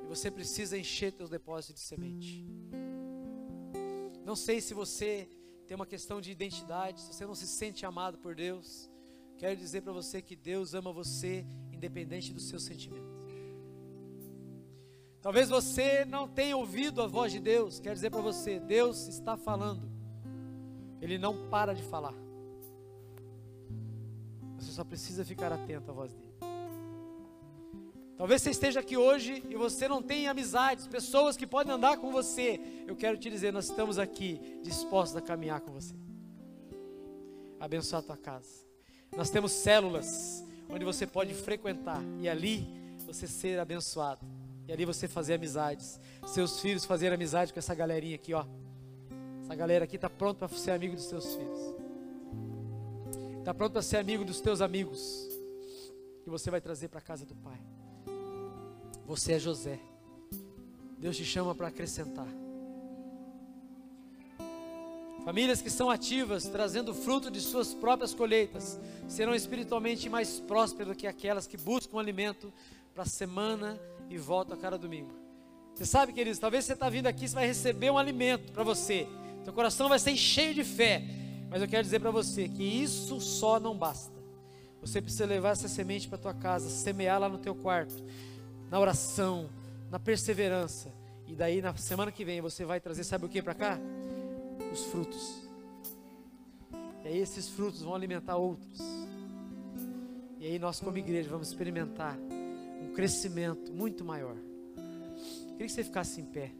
você precisa encher teus depósitos de semente. Não sei se você tem uma questão de identidade, se você não se sente amado por Deus. Quero dizer para você que Deus ama você independente dos seus sentimentos. Talvez você não tenha ouvido a voz de Deus. Quero dizer para você, Deus está falando. Ele não para de falar. Você só precisa ficar atento à voz dele. Talvez você esteja aqui hoje e você não tem amizades, pessoas que podem andar com você. Eu quero te dizer, nós estamos aqui dispostos a caminhar com você. Abençoar a tua casa. Nós temos células onde você pode frequentar e ali você ser abençoado. E ali você fazer amizades. Seus filhos fazerem amizade com essa galerinha aqui, ó. Essa galera aqui está pronta para ser amigo dos seus filhos. Está pronto para ser amigo dos teus amigos. Que você vai trazer para a casa do Pai. Você é José. Deus te chama para acrescentar. Famílias que são ativas, trazendo fruto de suas próprias colheitas, serão espiritualmente mais prósperas do que aquelas que buscam alimento para a semana e voltam a cada domingo. Você sabe, queridos, talvez você está vindo aqui, você vai receber um alimento para você. Seu coração vai ser cheio de fé. Mas eu quero dizer para você que isso só não basta. Você precisa levar essa semente para tua casa, semear lá no teu quarto na oração, na perseverança. E daí na semana que vem você vai trazer, sabe o que para cá? Os frutos. E aí esses frutos vão alimentar outros. E aí nós como igreja vamos experimentar um crescimento muito maior. Queria que você ficasse em pé.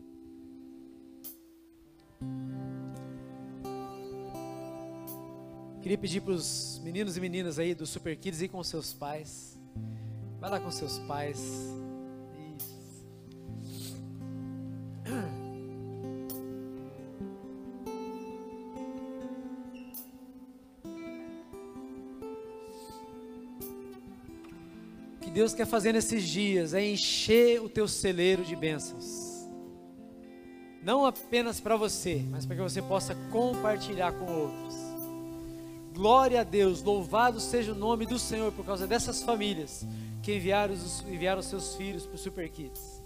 Queria pedir para os meninos e meninas aí do Super Kids ir com seus pais. Vai lá com seus pais. O que Deus quer fazer nesses dias é encher o teu celeiro de bênçãos. Não apenas para você, mas para que você possa compartilhar com outros. Glória a Deus, louvado seja o nome do Senhor por causa dessas famílias que enviaram os, enviaram seus filhos para o Super Kids.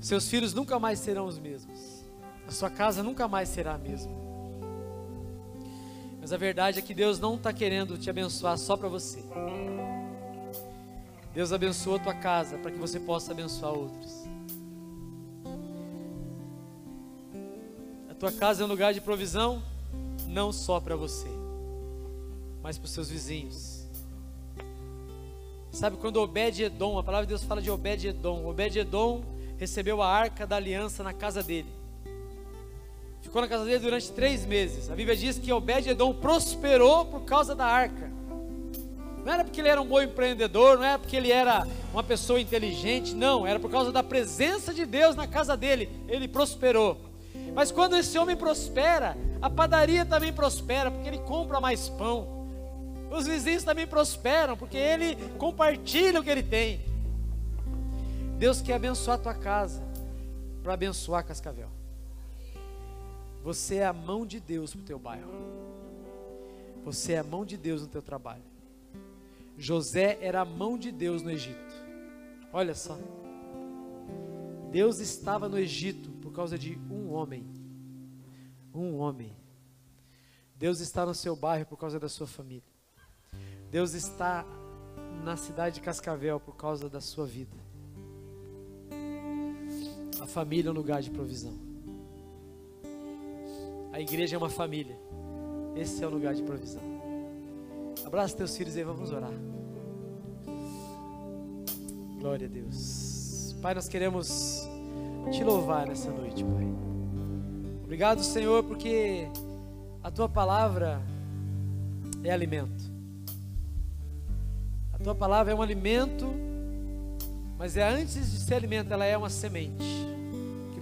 Seus filhos nunca mais serão os mesmos. A sua casa nunca mais será a mesma. Mas a verdade é que Deus não está querendo te abençoar só para você. Deus abençoa a tua casa para que você possa abençoar outros. A tua casa é um lugar de provisão, não só para você mas para os seus vizinhos. Sabe quando Obed-Edom, a palavra de Deus fala de Obed-Edom. Obed-Edom recebeu a arca da aliança na casa dele. Ficou na casa dele durante três meses. A Bíblia diz que Obed-Edom prosperou por causa da arca. Não era porque ele era um bom empreendedor, não era porque ele era uma pessoa inteligente, não, era por causa da presença de Deus na casa dele, ele prosperou. Mas quando esse homem prospera, a padaria também prospera, porque ele compra mais pão. Os vizinhos também prosperam, porque ele compartilha o que ele tem. Deus quer abençoar a tua casa, para abençoar Cascavel. Você é a mão de Deus para o teu bairro. Você é a mão de Deus no teu trabalho. José era a mão de Deus no Egito. Olha só. Deus estava no Egito por causa de um homem. Um homem. Deus está no seu bairro por causa da sua família. Deus está na cidade de Cascavel por causa da sua vida. A família é um lugar de provisão. A igreja é uma família. Esse é o lugar de provisão. Abraça teus filhos aí, vamos orar. Glória a Deus. Pai, nós queremos te louvar nessa noite, Pai. Obrigado, Senhor, porque a tua palavra é alimento. A tua palavra é um alimento, mas é antes de ser alimento, ela é uma semente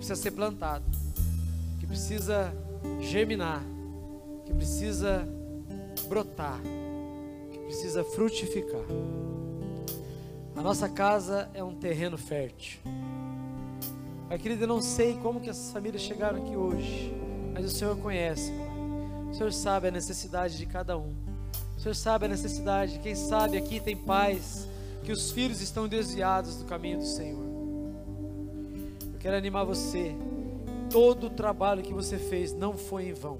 precisa ser plantada, que precisa germinar, que precisa brotar, que precisa frutificar. A nossa casa é um terreno fértil. Pai querido, eu não sei como que essas famílias chegaram aqui hoje, mas o Senhor conhece, O Senhor sabe a necessidade de cada um. Senhor sabe a necessidade. Quem sabe aqui tem pais que os filhos estão desviados do caminho do Senhor. Quero animar você. Todo o trabalho que você fez não foi em vão.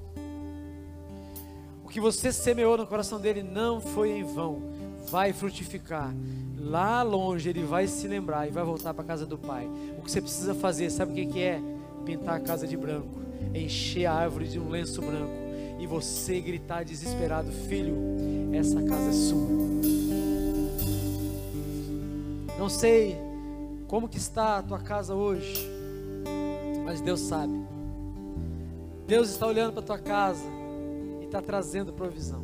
O que você semeou no coração dele não foi em vão. Vai frutificar. Lá longe ele vai se lembrar e vai voltar para a casa do pai. O que você precisa fazer, sabe o que, que é? Pintar a casa de branco, encher a árvore de um lenço branco e você gritar desesperado: Filho, essa casa é sua. Não sei como que está a tua casa hoje, mas Deus sabe. Deus está olhando para a tua casa e está trazendo provisão.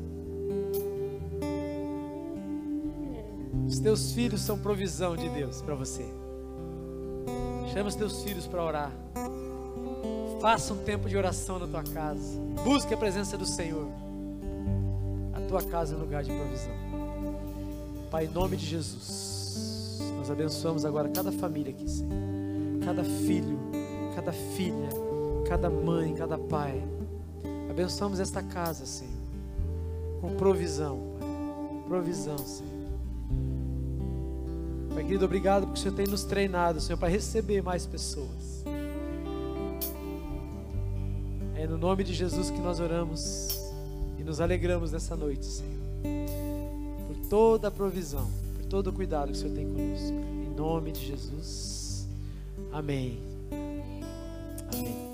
Os teus filhos são provisão de Deus para você. Chama os teus filhos para orar. Faça um tempo de oração na tua casa. Busque a presença do Senhor. A tua casa é um lugar de provisão. Pai, em nome de Jesus, nós abençoamos agora cada família aqui, Senhor. Cada filho, cada filha, cada mãe, cada pai. Abençoamos esta casa, Senhor, com provisão, Pai. Provisão, Senhor. Pai querido, obrigado porque o Senhor tem nos treinado, Senhor, para receber mais pessoas. É no nome de Jesus que nós oramos e nos alegramos nessa noite, Senhor. Por toda a provisão, por todo o cuidado que o Senhor tem conosco. Em nome de Jesus. Amém. Thank you.